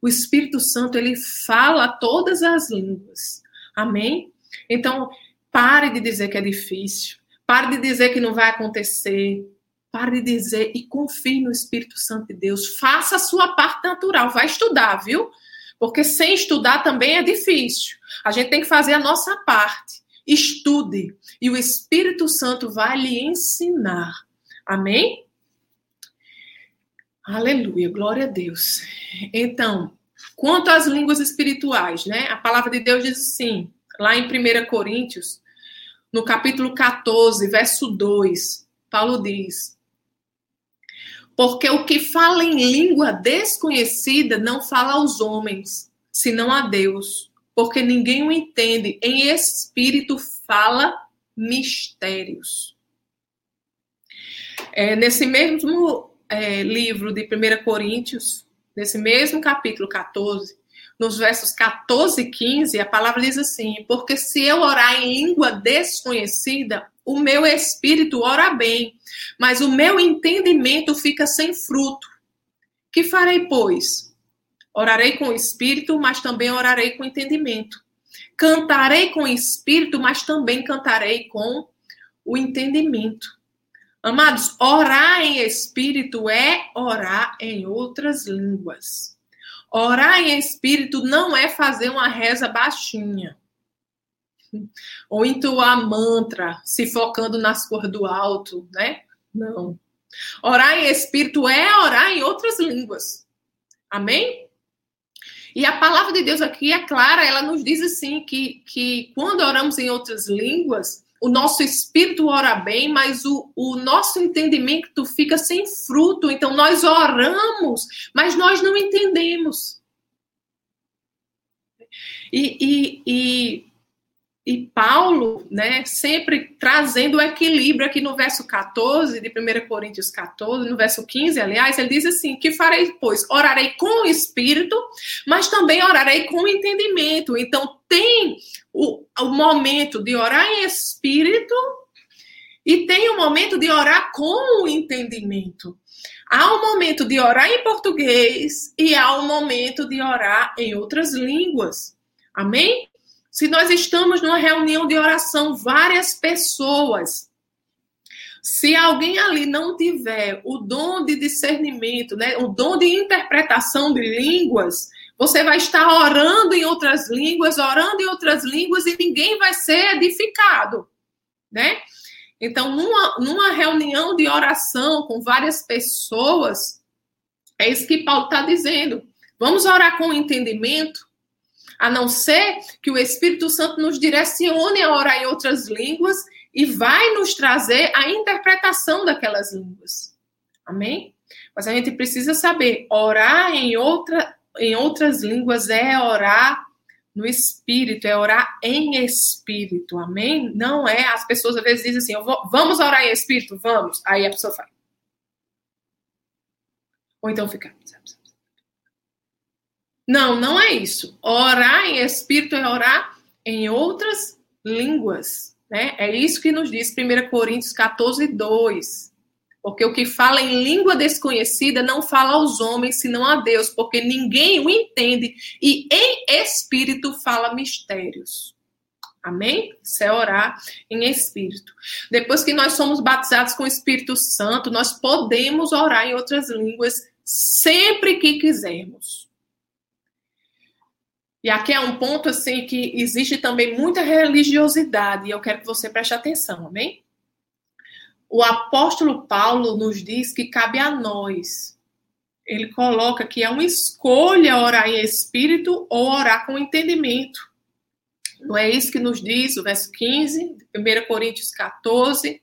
O Espírito Santo, ele fala todas as línguas. Amém? Então, Pare de dizer que é difícil. Pare de dizer que não vai acontecer. Pare de dizer e confie no Espírito Santo de Deus. Faça a sua parte natural. Vai estudar, viu? Porque sem estudar também é difícil. A gente tem que fazer a nossa parte. Estude. E o Espírito Santo vai lhe ensinar. Amém? Aleluia, glória a Deus. Então, quanto às línguas espirituais, né? A palavra de Deus diz assim, lá em 1 Coríntios, no capítulo 14, verso 2, Paulo diz: Porque o que fala em língua desconhecida não fala aos homens, senão a Deus, porque ninguém o entende. Em espírito fala mistérios. É, nesse mesmo é, livro de 1 Coríntios, nesse mesmo capítulo 14, nos versos 14 e 15, a palavra diz assim: Porque se eu orar em língua desconhecida, o meu espírito ora bem, mas o meu entendimento fica sem fruto. Que farei, pois? Orarei com o espírito, mas também orarei com entendimento. Cantarei com o espírito, mas também cantarei com o entendimento. Amados, orar em espírito é orar em outras línguas. Orar em espírito não é fazer uma reza baixinha. Ou entoar mantra, se focando nas cores do alto, né? Não. Orar em espírito é orar em outras línguas. Amém? E a palavra de Deus aqui é clara, ela nos diz assim que, que quando oramos em outras línguas, o nosso espírito ora bem, mas o, o nosso entendimento fica sem fruto. Então, nós oramos, mas nós não entendemos. E, e, e, e, Paulo, né, sempre trazendo o equilíbrio aqui no verso 14 de 1 Coríntios 14, no verso 15, aliás, ele diz assim: que farei, pois, orarei com o espírito, mas também orarei com o entendimento. Então, tem o, o momento de orar em espírito e tem o momento de orar com o entendimento. Há um momento de orar em português e há um momento de orar em outras línguas. Amém? Se nós estamos numa reunião de oração, várias pessoas, Se alguém ali não tiver o dom de discernimento, né, o dom de interpretação de línguas, você vai estar orando em outras línguas, orando em outras línguas e ninguém vai ser edificado, né? Então, numa, numa reunião de oração com várias pessoas, é isso que Paulo está dizendo. Vamos orar com entendimento, a não ser que o Espírito Santo nos direcione a orar em outras línguas e vai nos trazer a interpretação daquelas línguas. Amém? Mas a gente precisa saber, orar em, outra, em outras línguas é orar no espírito, é orar em espírito, amém? Não é, as pessoas às vezes dizem assim, vou, vamos orar em espírito? Vamos. Aí a pessoa faz. Ou então fica. Não, não é isso. Orar em espírito é orar em outras línguas, né? É isso que nos diz 1 Coríntios 14, 2. Porque o que fala em língua desconhecida não fala aos homens, senão a Deus, porque ninguém o entende e em espírito fala mistérios. Amém? Isso é orar em espírito. Depois que nós somos batizados com o Espírito Santo, nós podemos orar em outras línguas sempre que quisermos. E aqui é um ponto assim que existe também muita religiosidade, e eu quero que você preste atenção, amém? o apóstolo Paulo nos diz que cabe a nós. Ele coloca que é uma escolha orar em espírito ou orar com entendimento. Não é isso que nos diz o verso 15, 1 Coríntios 14?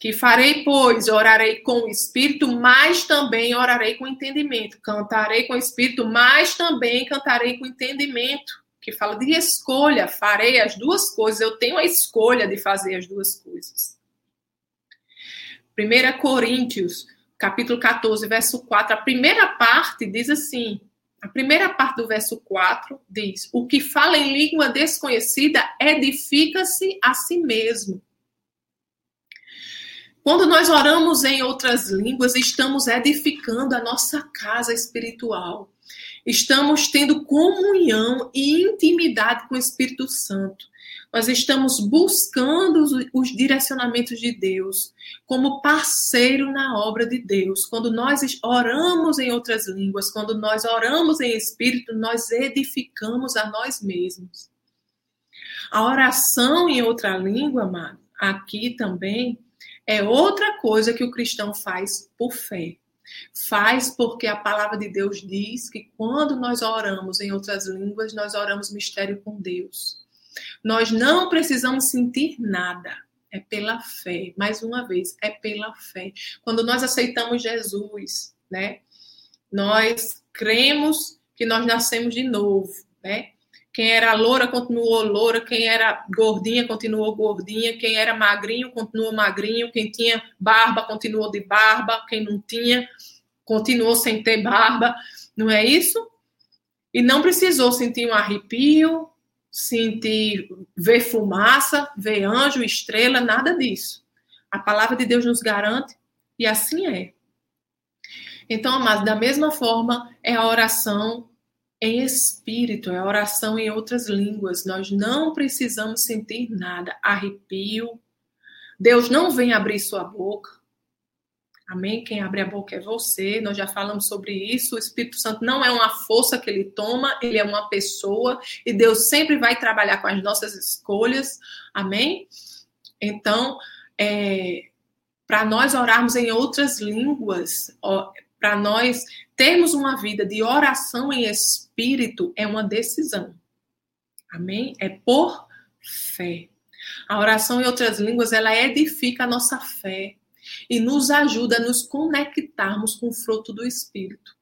Que farei, pois, orarei com o espírito, mas também orarei com entendimento. Cantarei com o espírito, mas também cantarei com entendimento. Que fala de escolha, farei as duas coisas. Eu tenho a escolha de fazer as duas coisas. 1 Coríntios, capítulo 14, verso 4, a primeira parte diz assim: a primeira parte do verso 4 diz: O que fala em língua desconhecida edifica-se a si mesmo. Quando nós oramos em outras línguas, estamos edificando a nossa casa espiritual. Estamos tendo comunhão e intimidade com o Espírito Santo nós estamos buscando os, os direcionamentos de Deus como parceiro na obra de Deus. Quando nós oramos em outras línguas, quando nós oramos em espírito, nós edificamos a nós mesmos. A oração em outra língua, amado, aqui também é outra coisa que o cristão faz por fé. Faz porque a palavra de Deus diz que quando nós oramos em outras línguas, nós oramos mistério com Deus. Nós não precisamos sentir nada. É pela fé. Mais uma vez, é pela fé. Quando nós aceitamos Jesus, né? Nós cremos que nós nascemos de novo, né? Quem era loura continuou loura, quem era gordinha continuou gordinha, quem era magrinho continuou magrinho, quem tinha barba continuou de barba, quem não tinha continuou sem ter barba, não é isso? E não precisou sentir um arrepio, sentir, ver fumaça, ver anjo, estrela, nada disso. A palavra de Deus nos garante e assim é. Então, amados, da mesma forma é a oração em espírito, é oração em outras línguas. Nós não precisamos sentir nada, arrepio. Deus não vem abrir sua boca. Amém? Quem abre a boca é você. Nós já falamos sobre isso. O Espírito Santo não é uma força que ele toma, ele é uma pessoa e Deus sempre vai trabalhar com as nossas escolhas. Amém? Então, é, para nós orarmos em outras línguas, para nós termos uma vida de oração em espírito, é uma decisão. Amém? É por fé. A oração em outras línguas, ela edifica a nossa fé e nos ajuda a nos conectarmos com o fruto do Espírito.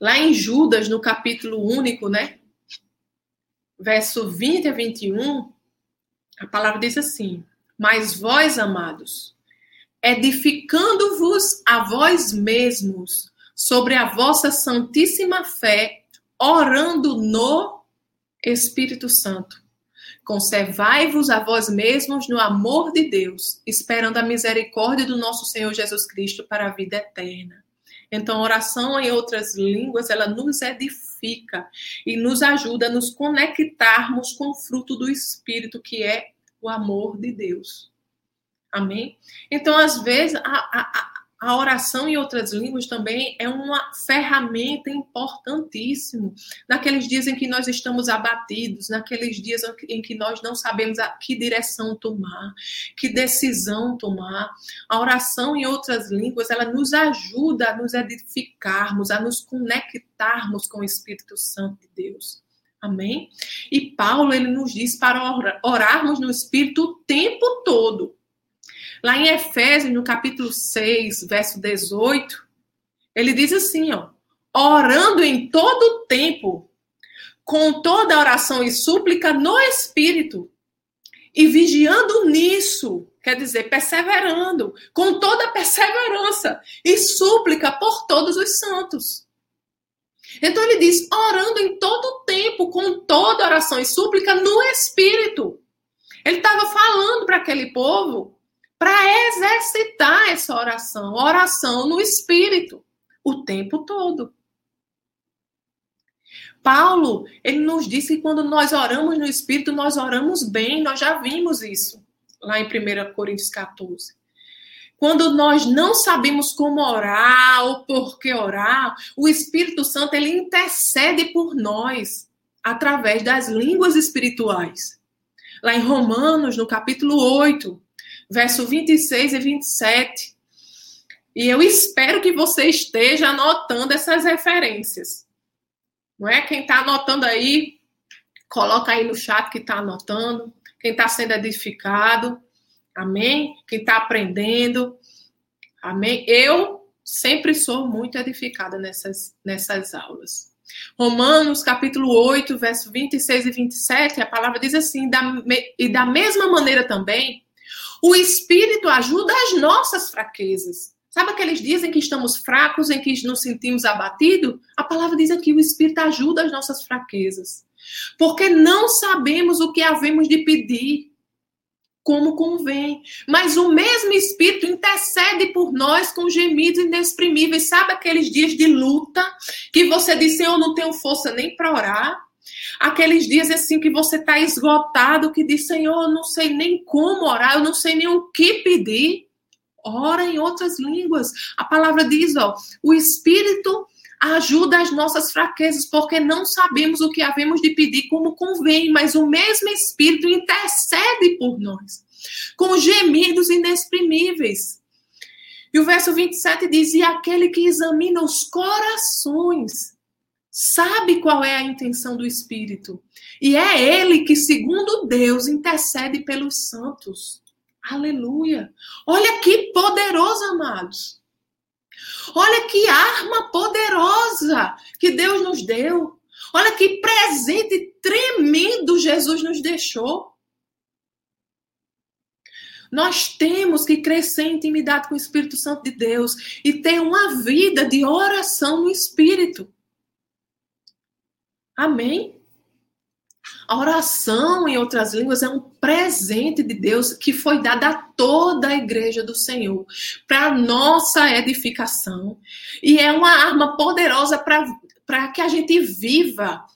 Lá em Judas, no capítulo único, né? Verso 20 a 21, a palavra diz assim: Mas vós, amados, edificando-vos a vós mesmos sobre a vossa santíssima fé, orando no Espírito Santo. Conservai-vos a vós mesmos no amor de Deus, esperando a misericórdia do nosso Senhor Jesus Cristo para a vida eterna. Então, oração em outras línguas, ela nos edifica e nos ajuda a nos conectarmos com o fruto do Espírito, que é o amor de Deus. Amém? Então, às vezes, a, a, a oração em outras línguas também é uma ferramenta importantíssima. Naqueles dias em que nós estamos abatidos, naqueles dias em que nós não sabemos a que direção tomar, que decisão tomar, a oração em outras línguas, ela nos ajuda a nos edificarmos, a nos conectarmos com o Espírito Santo de Deus. Amém? E Paulo, ele nos diz para orarmos no Espírito o tempo todo. Lá em Efésios, no capítulo 6, verso 18, ele diz assim, ó: orando em todo tempo, com toda oração e súplica no espírito, e vigiando nisso, quer dizer, perseverando, com toda perseverança e súplica por todos os santos. Então ele diz, orando em todo tempo, com toda oração e súplica no espírito. Ele estava falando para aquele povo para exercitar essa oração, oração no espírito, o tempo todo. Paulo, ele nos disse que quando nós oramos no espírito, nós oramos bem, nós já vimos isso lá em 1 Coríntios 14. Quando nós não sabemos como orar ou por que orar, o Espírito Santo ele intercede por nós através das línguas espirituais. Lá em Romanos, no capítulo 8, verso 26 e 27. E eu espero que você esteja anotando essas referências. Não é? Quem está anotando aí, coloca aí no chat que está anotando. Quem está sendo edificado. Amém? Quem está aprendendo. Amém? Eu sempre sou muito edificada nessas, nessas aulas. Romanos capítulo 8, verso 26 e 27, a palavra diz assim: e da mesma maneira também, o Espírito ajuda as nossas fraquezas. Sabe aqueles dias em que estamos fracos, em que nos sentimos abatidos? A palavra diz aqui: o Espírito ajuda as nossas fraquezas. Porque não sabemos o que havemos de pedir como convém. Mas o mesmo Espírito intercede por nós com gemidos inexprimíveis. Sabe aqueles dias de luta que você diz, Senhor, não tenho força nem para orar? Aqueles dias assim que você está esgotado, que diz, Senhor, eu não sei nem como orar, eu não sei nem o que pedir. Ora em outras línguas. A palavra diz, ó, o Espírito ajuda as nossas fraquezas, porque não sabemos o que havemos de pedir como convém, mas o mesmo Espírito intercede por nós, com gemidos inexprimíveis. E o verso 27 diz: E aquele que examina os corações sabe qual é a intenção do Espírito. E é ele que, segundo Deus, intercede pelos santos. Aleluia. Olha que poderoso, amados. Olha que arma poderosa que Deus nos deu. Olha que presente tremendo Jesus nos deixou. Nós temos que crescer em intimidade com o Espírito Santo de Deus e ter uma vida de oração no Espírito. Amém? A oração em outras línguas é um presente de Deus que foi dado a toda a igreja do Senhor para nossa edificação e é uma arma poderosa para que a gente viva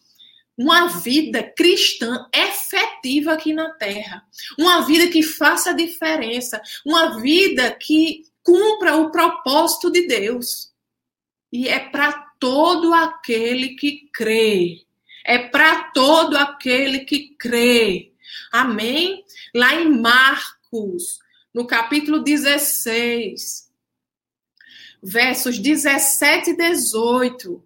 uma vida cristã efetiva aqui na terra, uma vida que faça diferença, uma vida que cumpra o propósito de Deus. E é para todo aquele que crê é para todo aquele que crê. Amém? Lá em Marcos, no capítulo 16, versos 17 e 18.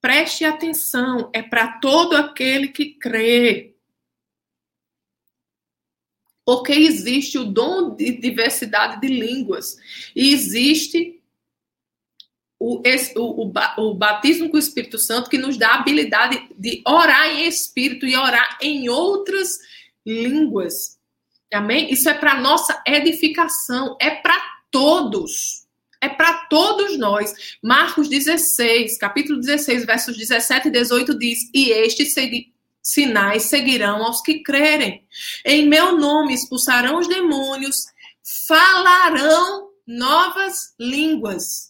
Preste atenção, é para todo aquele que crê. Porque existe o dom de diversidade de línguas e existe o, o, o, batismo com o Espírito Santo que nos dá a habilidade de orar em espírito e orar em outras línguas. Amém? Isso é para nossa edificação, é para todos. É para todos nós. Marcos 16, capítulo 16, versos 17 e 18 diz: E estes sinais seguirão aos que crerem. Em meu nome expulsarão os demônios, falarão novas línguas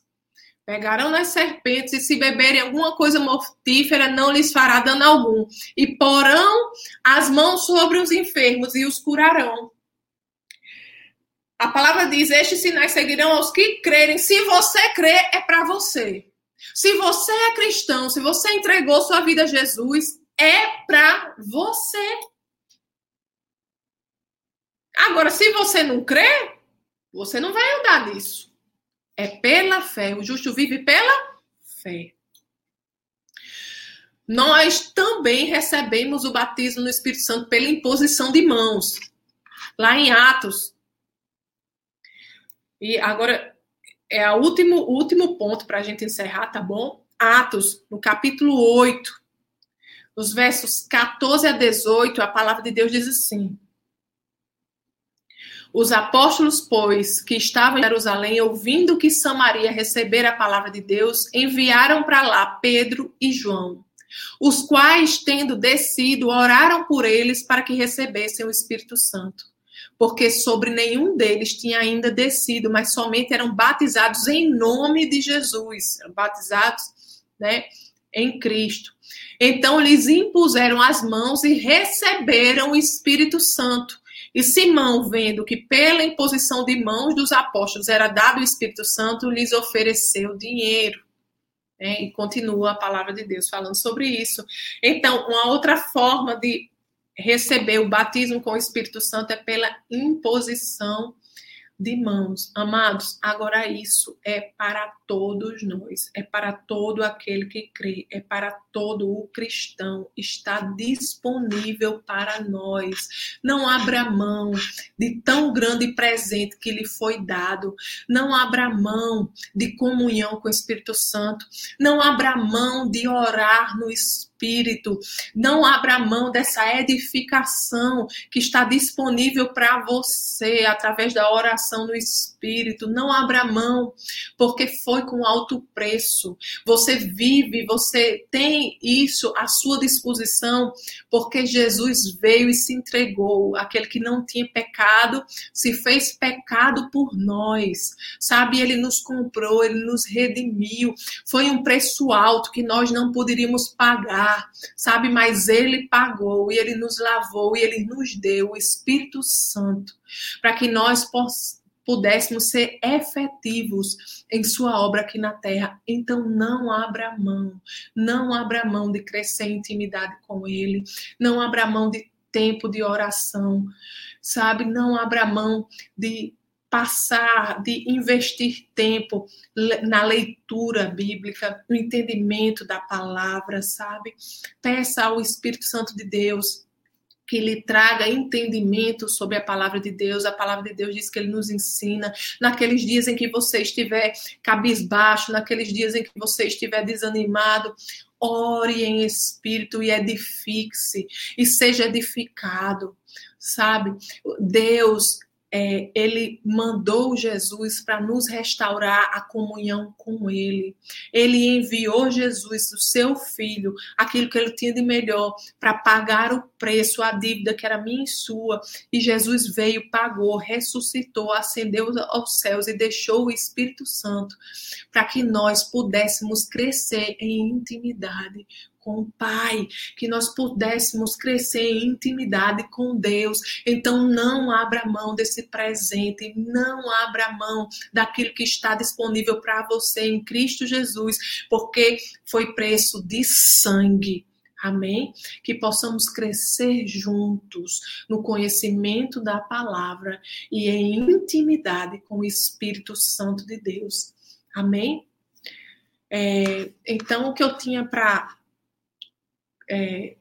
Pegarão nas serpentes e se beberem alguma coisa mortífera, não lhes fará dano algum. E porão as mãos sobre os enfermos e os curarão. A palavra diz: Estes sinais seguirão aos que crerem. Se você crê, é para você. Se você é cristão, se você entregou sua vida a Jesus, é para você. Agora, se você não crê, você não vai andar nisso. É pela fé. O justo vive pela fé. Nós também recebemos o batismo no Espírito Santo pela imposição de mãos. Lá em Atos, e agora é o último, último ponto para a gente encerrar, tá bom? Atos, no capítulo 8, nos versos 14 a 18, a palavra de Deus diz assim: Os apóstolos, pois, que estavam em Jerusalém, ouvindo que Samaria recebera a palavra de Deus, enviaram para lá Pedro e João, os quais, tendo descido, oraram por eles para que recebessem o Espírito Santo porque sobre nenhum deles tinha ainda descido, mas somente eram batizados em nome de Jesus, batizados, né, em Cristo. Então lhes impuseram as mãos e receberam o Espírito Santo. E Simão, vendo que pela imposição de mãos dos apóstolos era dado o Espírito Santo, lhes ofereceu dinheiro. É, e continua a palavra de Deus falando sobre isso. Então, uma outra forma de receber o batismo com o Espírito Santo é pela imposição de mãos. Amados, agora isso é para todos nós, é para todo aquele que crê, é para todo o cristão, está disponível para nós. Não abra mão de tão grande presente que lhe foi dado, não abra mão de comunhão com o Espírito Santo, não abra mão de orar no Espírito. Não abra mão dessa edificação que está disponível para você através da oração no Espírito. Não abra mão, porque foi com alto preço. Você vive, você tem isso à sua disposição, porque Jesus veio e se entregou. Aquele que não tinha pecado se fez pecado por nós. Sabe, ele nos comprou, ele nos redimiu. Foi um preço alto que nós não poderíamos pagar sabe? Mas ele pagou e ele nos lavou e ele nos deu o Espírito Santo para que nós pudéssemos ser efetivos em sua obra aqui na terra. Então não abra mão, não abra mão de crescer em intimidade com ele, não abra mão de tempo de oração, sabe? Não abra mão de passar, de investir tempo na leitura bíblica, no entendimento da palavra, sabe? Peça ao Espírito Santo de Deus que lhe traga entendimento sobre a palavra de Deus. A palavra de Deus diz que ele nos ensina. Naqueles dias em que você estiver cabisbaixo, naqueles dias em que você estiver desanimado, ore em espírito e edifique-se e seja edificado, sabe? Deus é, ele mandou Jesus para nos restaurar a comunhão com Ele. Ele enviou Jesus, o seu filho, aquilo que ele tinha de melhor, para pagar o preço, a dívida que era minha e sua. E Jesus veio, pagou, ressuscitou, ascendeu aos céus e deixou o Espírito Santo para que nós pudéssemos crescer em intimidade com o Pai, que nós pudéssemos crescer em intimidade com Deus. Então, não abra mão desse presente, não abra mão daquilo que está disponível para você em Cristo Jesus, porque foi preço de sangue. Amém? Que possamos crescer juntos no conhecimento da palavra e em intimidade com o Espírito Santo de Deus. Amém? É, então, o que eu tinha para é,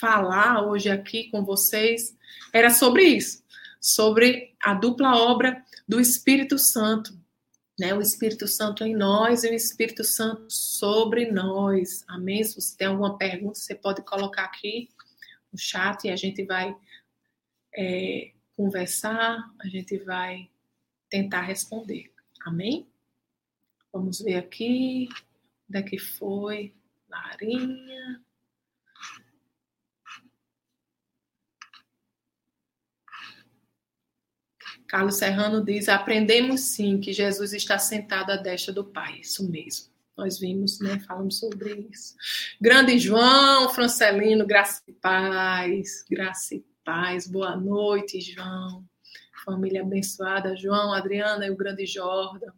falar hoje aqui com vocês era sobre isso, sobre a dupla obra do Espírito Santo. Né, o Espírito Santo em nós e o Espírito Santo sobre nós. Amém? Se você tem alguma pergunta, você pode colocar aqui no chat e a gente vai é, conversar, a gente vai tentar responder. Amém? Vamos ver aqui. Onde é que foi? Larinha. Carlos Serrano diz: aprendemos sim que Jesus está sentado à destra do Pai. Isso mesmo. Nós vimos, né? Falamos sobre isso. Grande João Francelino, graça e paz. Graça e paz. Boa noite, João. família abençoada, João, Adriana e o grande Jordan.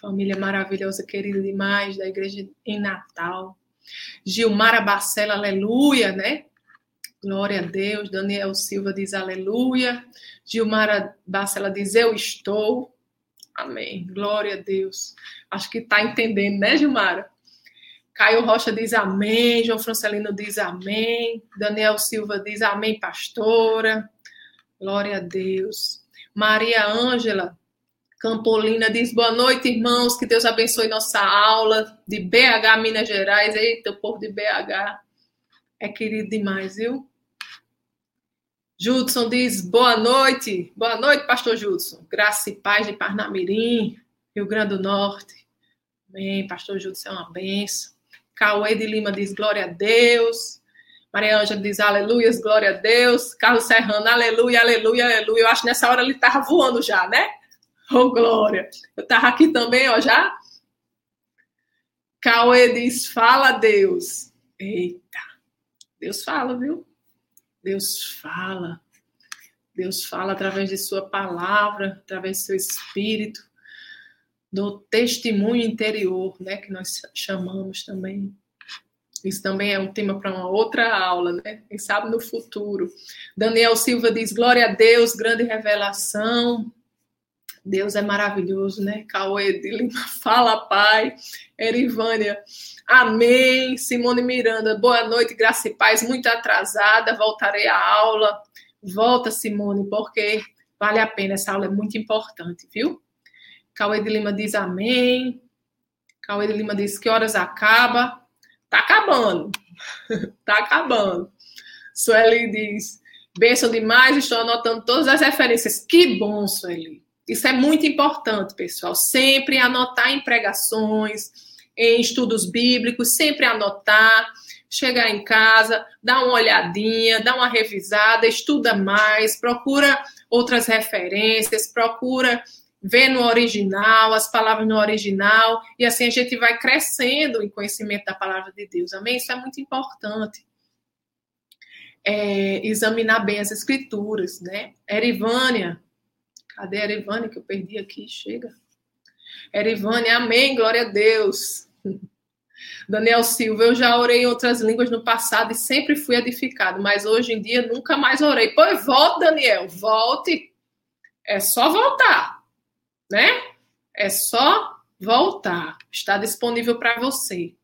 Família maravilhosa, querida demais, da igreja em Natal. Gilmara Barcela, aleluia, né? Glória a Deus. Daniel Silva diz aleluia. Gilmara Barcela diz eu estou. Amém. Glória a Deus. Acho que está entendendo, né, Gilmara? Caio Rocha diz amém. João Francelino diz amém. Daniel Silva diz amém, pastora. Glória a Deus. Maria Ângela Campolina diz boa noite, irmãos. Que Deus abençoe nossa aula de BH, Minas Gerais. Eita, o povo de BH é querido demais, viu? Judson diz boa noite. Boa noite, pastor Judson. Graça e paz de Parnamirim, Rio Grande do Norte. Amém. Pastor Judson é uma benção. Cauê de Lima diz glória a Deus. Maria Ângela diz aleluia, glória a Deus. Carlos Serrano, aleluia, aleluia, aleluia. Eu acho que nessa hora ele estava voando já, né? Oh, glória. Eu estava aqui também, ó, já. Cauê diz, fala Deus. Eita, Deus fala, viu? Deus fala. Deus fala através de Sua palavra, através do seu espírito, do testemunho interior, né, que nós chamamos também. Isso também é um tema para uma outra aula, né? Quem sabe no futuro. Daniel Silva diz: Glória a Deus, grande revelação. Deus é maravilhoso, né? Cauê de Lima, fala, Pai. Erivânia, amém. Simone Miranda, boa noite, graça e paz. Muito atrasada, voltarei à aula. Volta, Simone, porque vale a pena. Essa aula é muito importante, viu? Cauê de Lima diz amém. Cauê de Lima diz que horas acaba. Tá acabando. tá acabando. Sueli diz: Benção demais, estou anotando todas as referências. Que bom, Sueli. Isso é muito importante, pessoal. Sempre anotar em pregações, em estudos bíblicos, sempre anotar. Chegar em casa, dá uma olhadinha, dá uma revisada, estuda mais, procura outras referências, procura ver no original, as palavras no original, e assim a gente vai crescendo em conhecimento da palavra de Deus. Amém? Isso é muito importante. É, examinar bem as escrituras, né? Erivânia, Cadê a Erivane que eu perdi aqui? Chega. Erivane, amém, glória a Deus. Daniel Silva, eu já orei em outras línguas no passado e sempre fui edificado, mas hoje em dia nunca mais orei. Pois volte, Daniel, volte. É só voltar, né? É só voltar. Está disponível para você.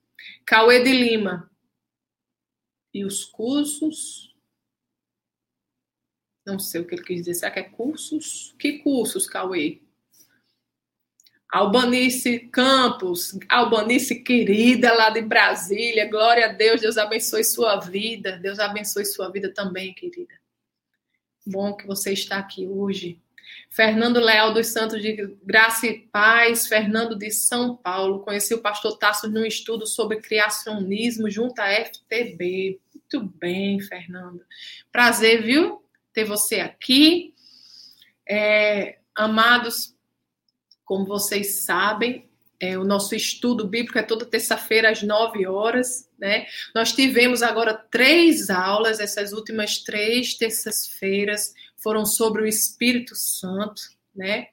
Cauê de Lima. E os cursos não sei o que ele quis dizer. Será que é cursos? Que cursos, Cauê? Albanice Campos, Albanice querida lá de Brasília, glória a Deus, Deus abençoe sua vida, Deus abençoe sua vida também, querida. Bom que você está aqui hoje. Fernando Leal dos Santos de Graça e Paz, Fernando de São Paulo. Conheci o pastor Tasso num estudo sobre criacionismo junto à FTB. Muito bem, Fernando. Prazer, viu? Ter você aqui. É, amados, como vocês sabem, é, o nosso estudo bíblico é toda terça-feira às nove horas, né? Nós tivemos agora três aulas, essas últimas três terças-feiras foram sobre o Espírito Santo, né?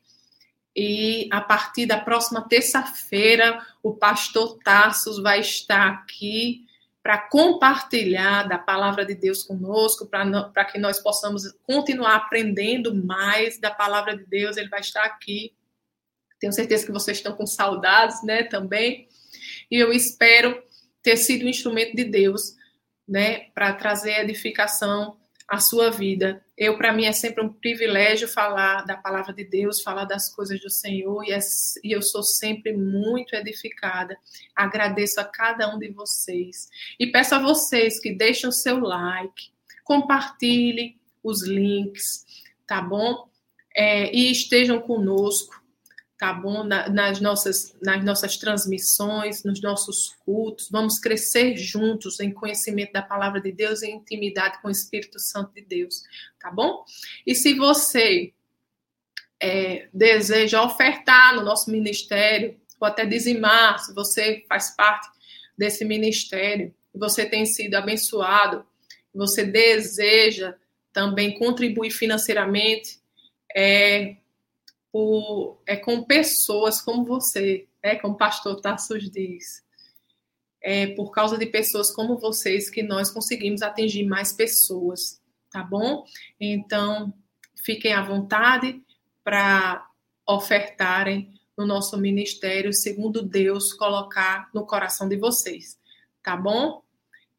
E a partir da próxima terça-feira, o pastor Tarsos vai estar aqui para compartilhar da palavra de Deus conosco, para que nós possamos continuar aprendendo mais da palavra de Deus. Ele vai estar aqui. Tenho certeza que vocês estão com saudades, né, também. E eu espero ter sido um instrumento de Deus, né, para trazer edificação à sua vida eu, para mim, é sempre um privilégio falar da palavra de Deus, falar das coisas do Senhor, e, é, e, eu sou sempre muito edificada. Agradeço a cada um de vocês. E peço a vocês que deixem o seu like, compartilhem os links, tá bom? É, e estejam conosco tá bom? Na, nas, nossas, nas nossas transmissões, nos nossos cultos. Vamos crescer juntos em conhecimento da palavra de Deus e intimidade com o Espírito Santo de Deus, tá bom? E se você é, deseja ofertar no nosso ministério, ou até dizimar, se você faz parte desse ministério, você tem sido abençoado, você deseja também contribuir financeiramente, é, por, é com pessoas como você, né? como o pastor Tassos diz. É por causa de pessoas como vocês que nós conseguimos atingir mais pessoas, tá bom? Então, fiquem à vontade para ofertarem no nosso ministério, segundo Deus colocar no coração de vocês, tá bom?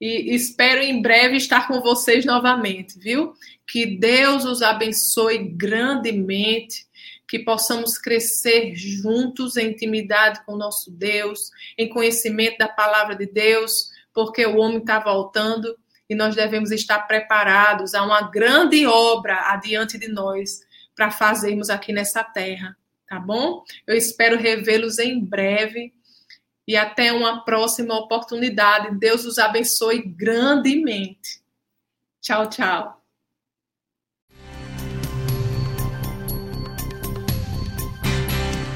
E espero em breve estar com vocês novamente, viu? Que Deus os abençoe grandemente, que possamos crescer juntos em intimidade com o nosso Deus, em conhecimento da palavra de Deus, porque o homem está voltando e nós devemos estar preparados a uma grande obra adiante de nós para fazermos aqui nessa terra tá bom? Eu espero revê-los em breve e até uma próxima oportunidade. Deus os abençoe grandemente. Tchau, tchau.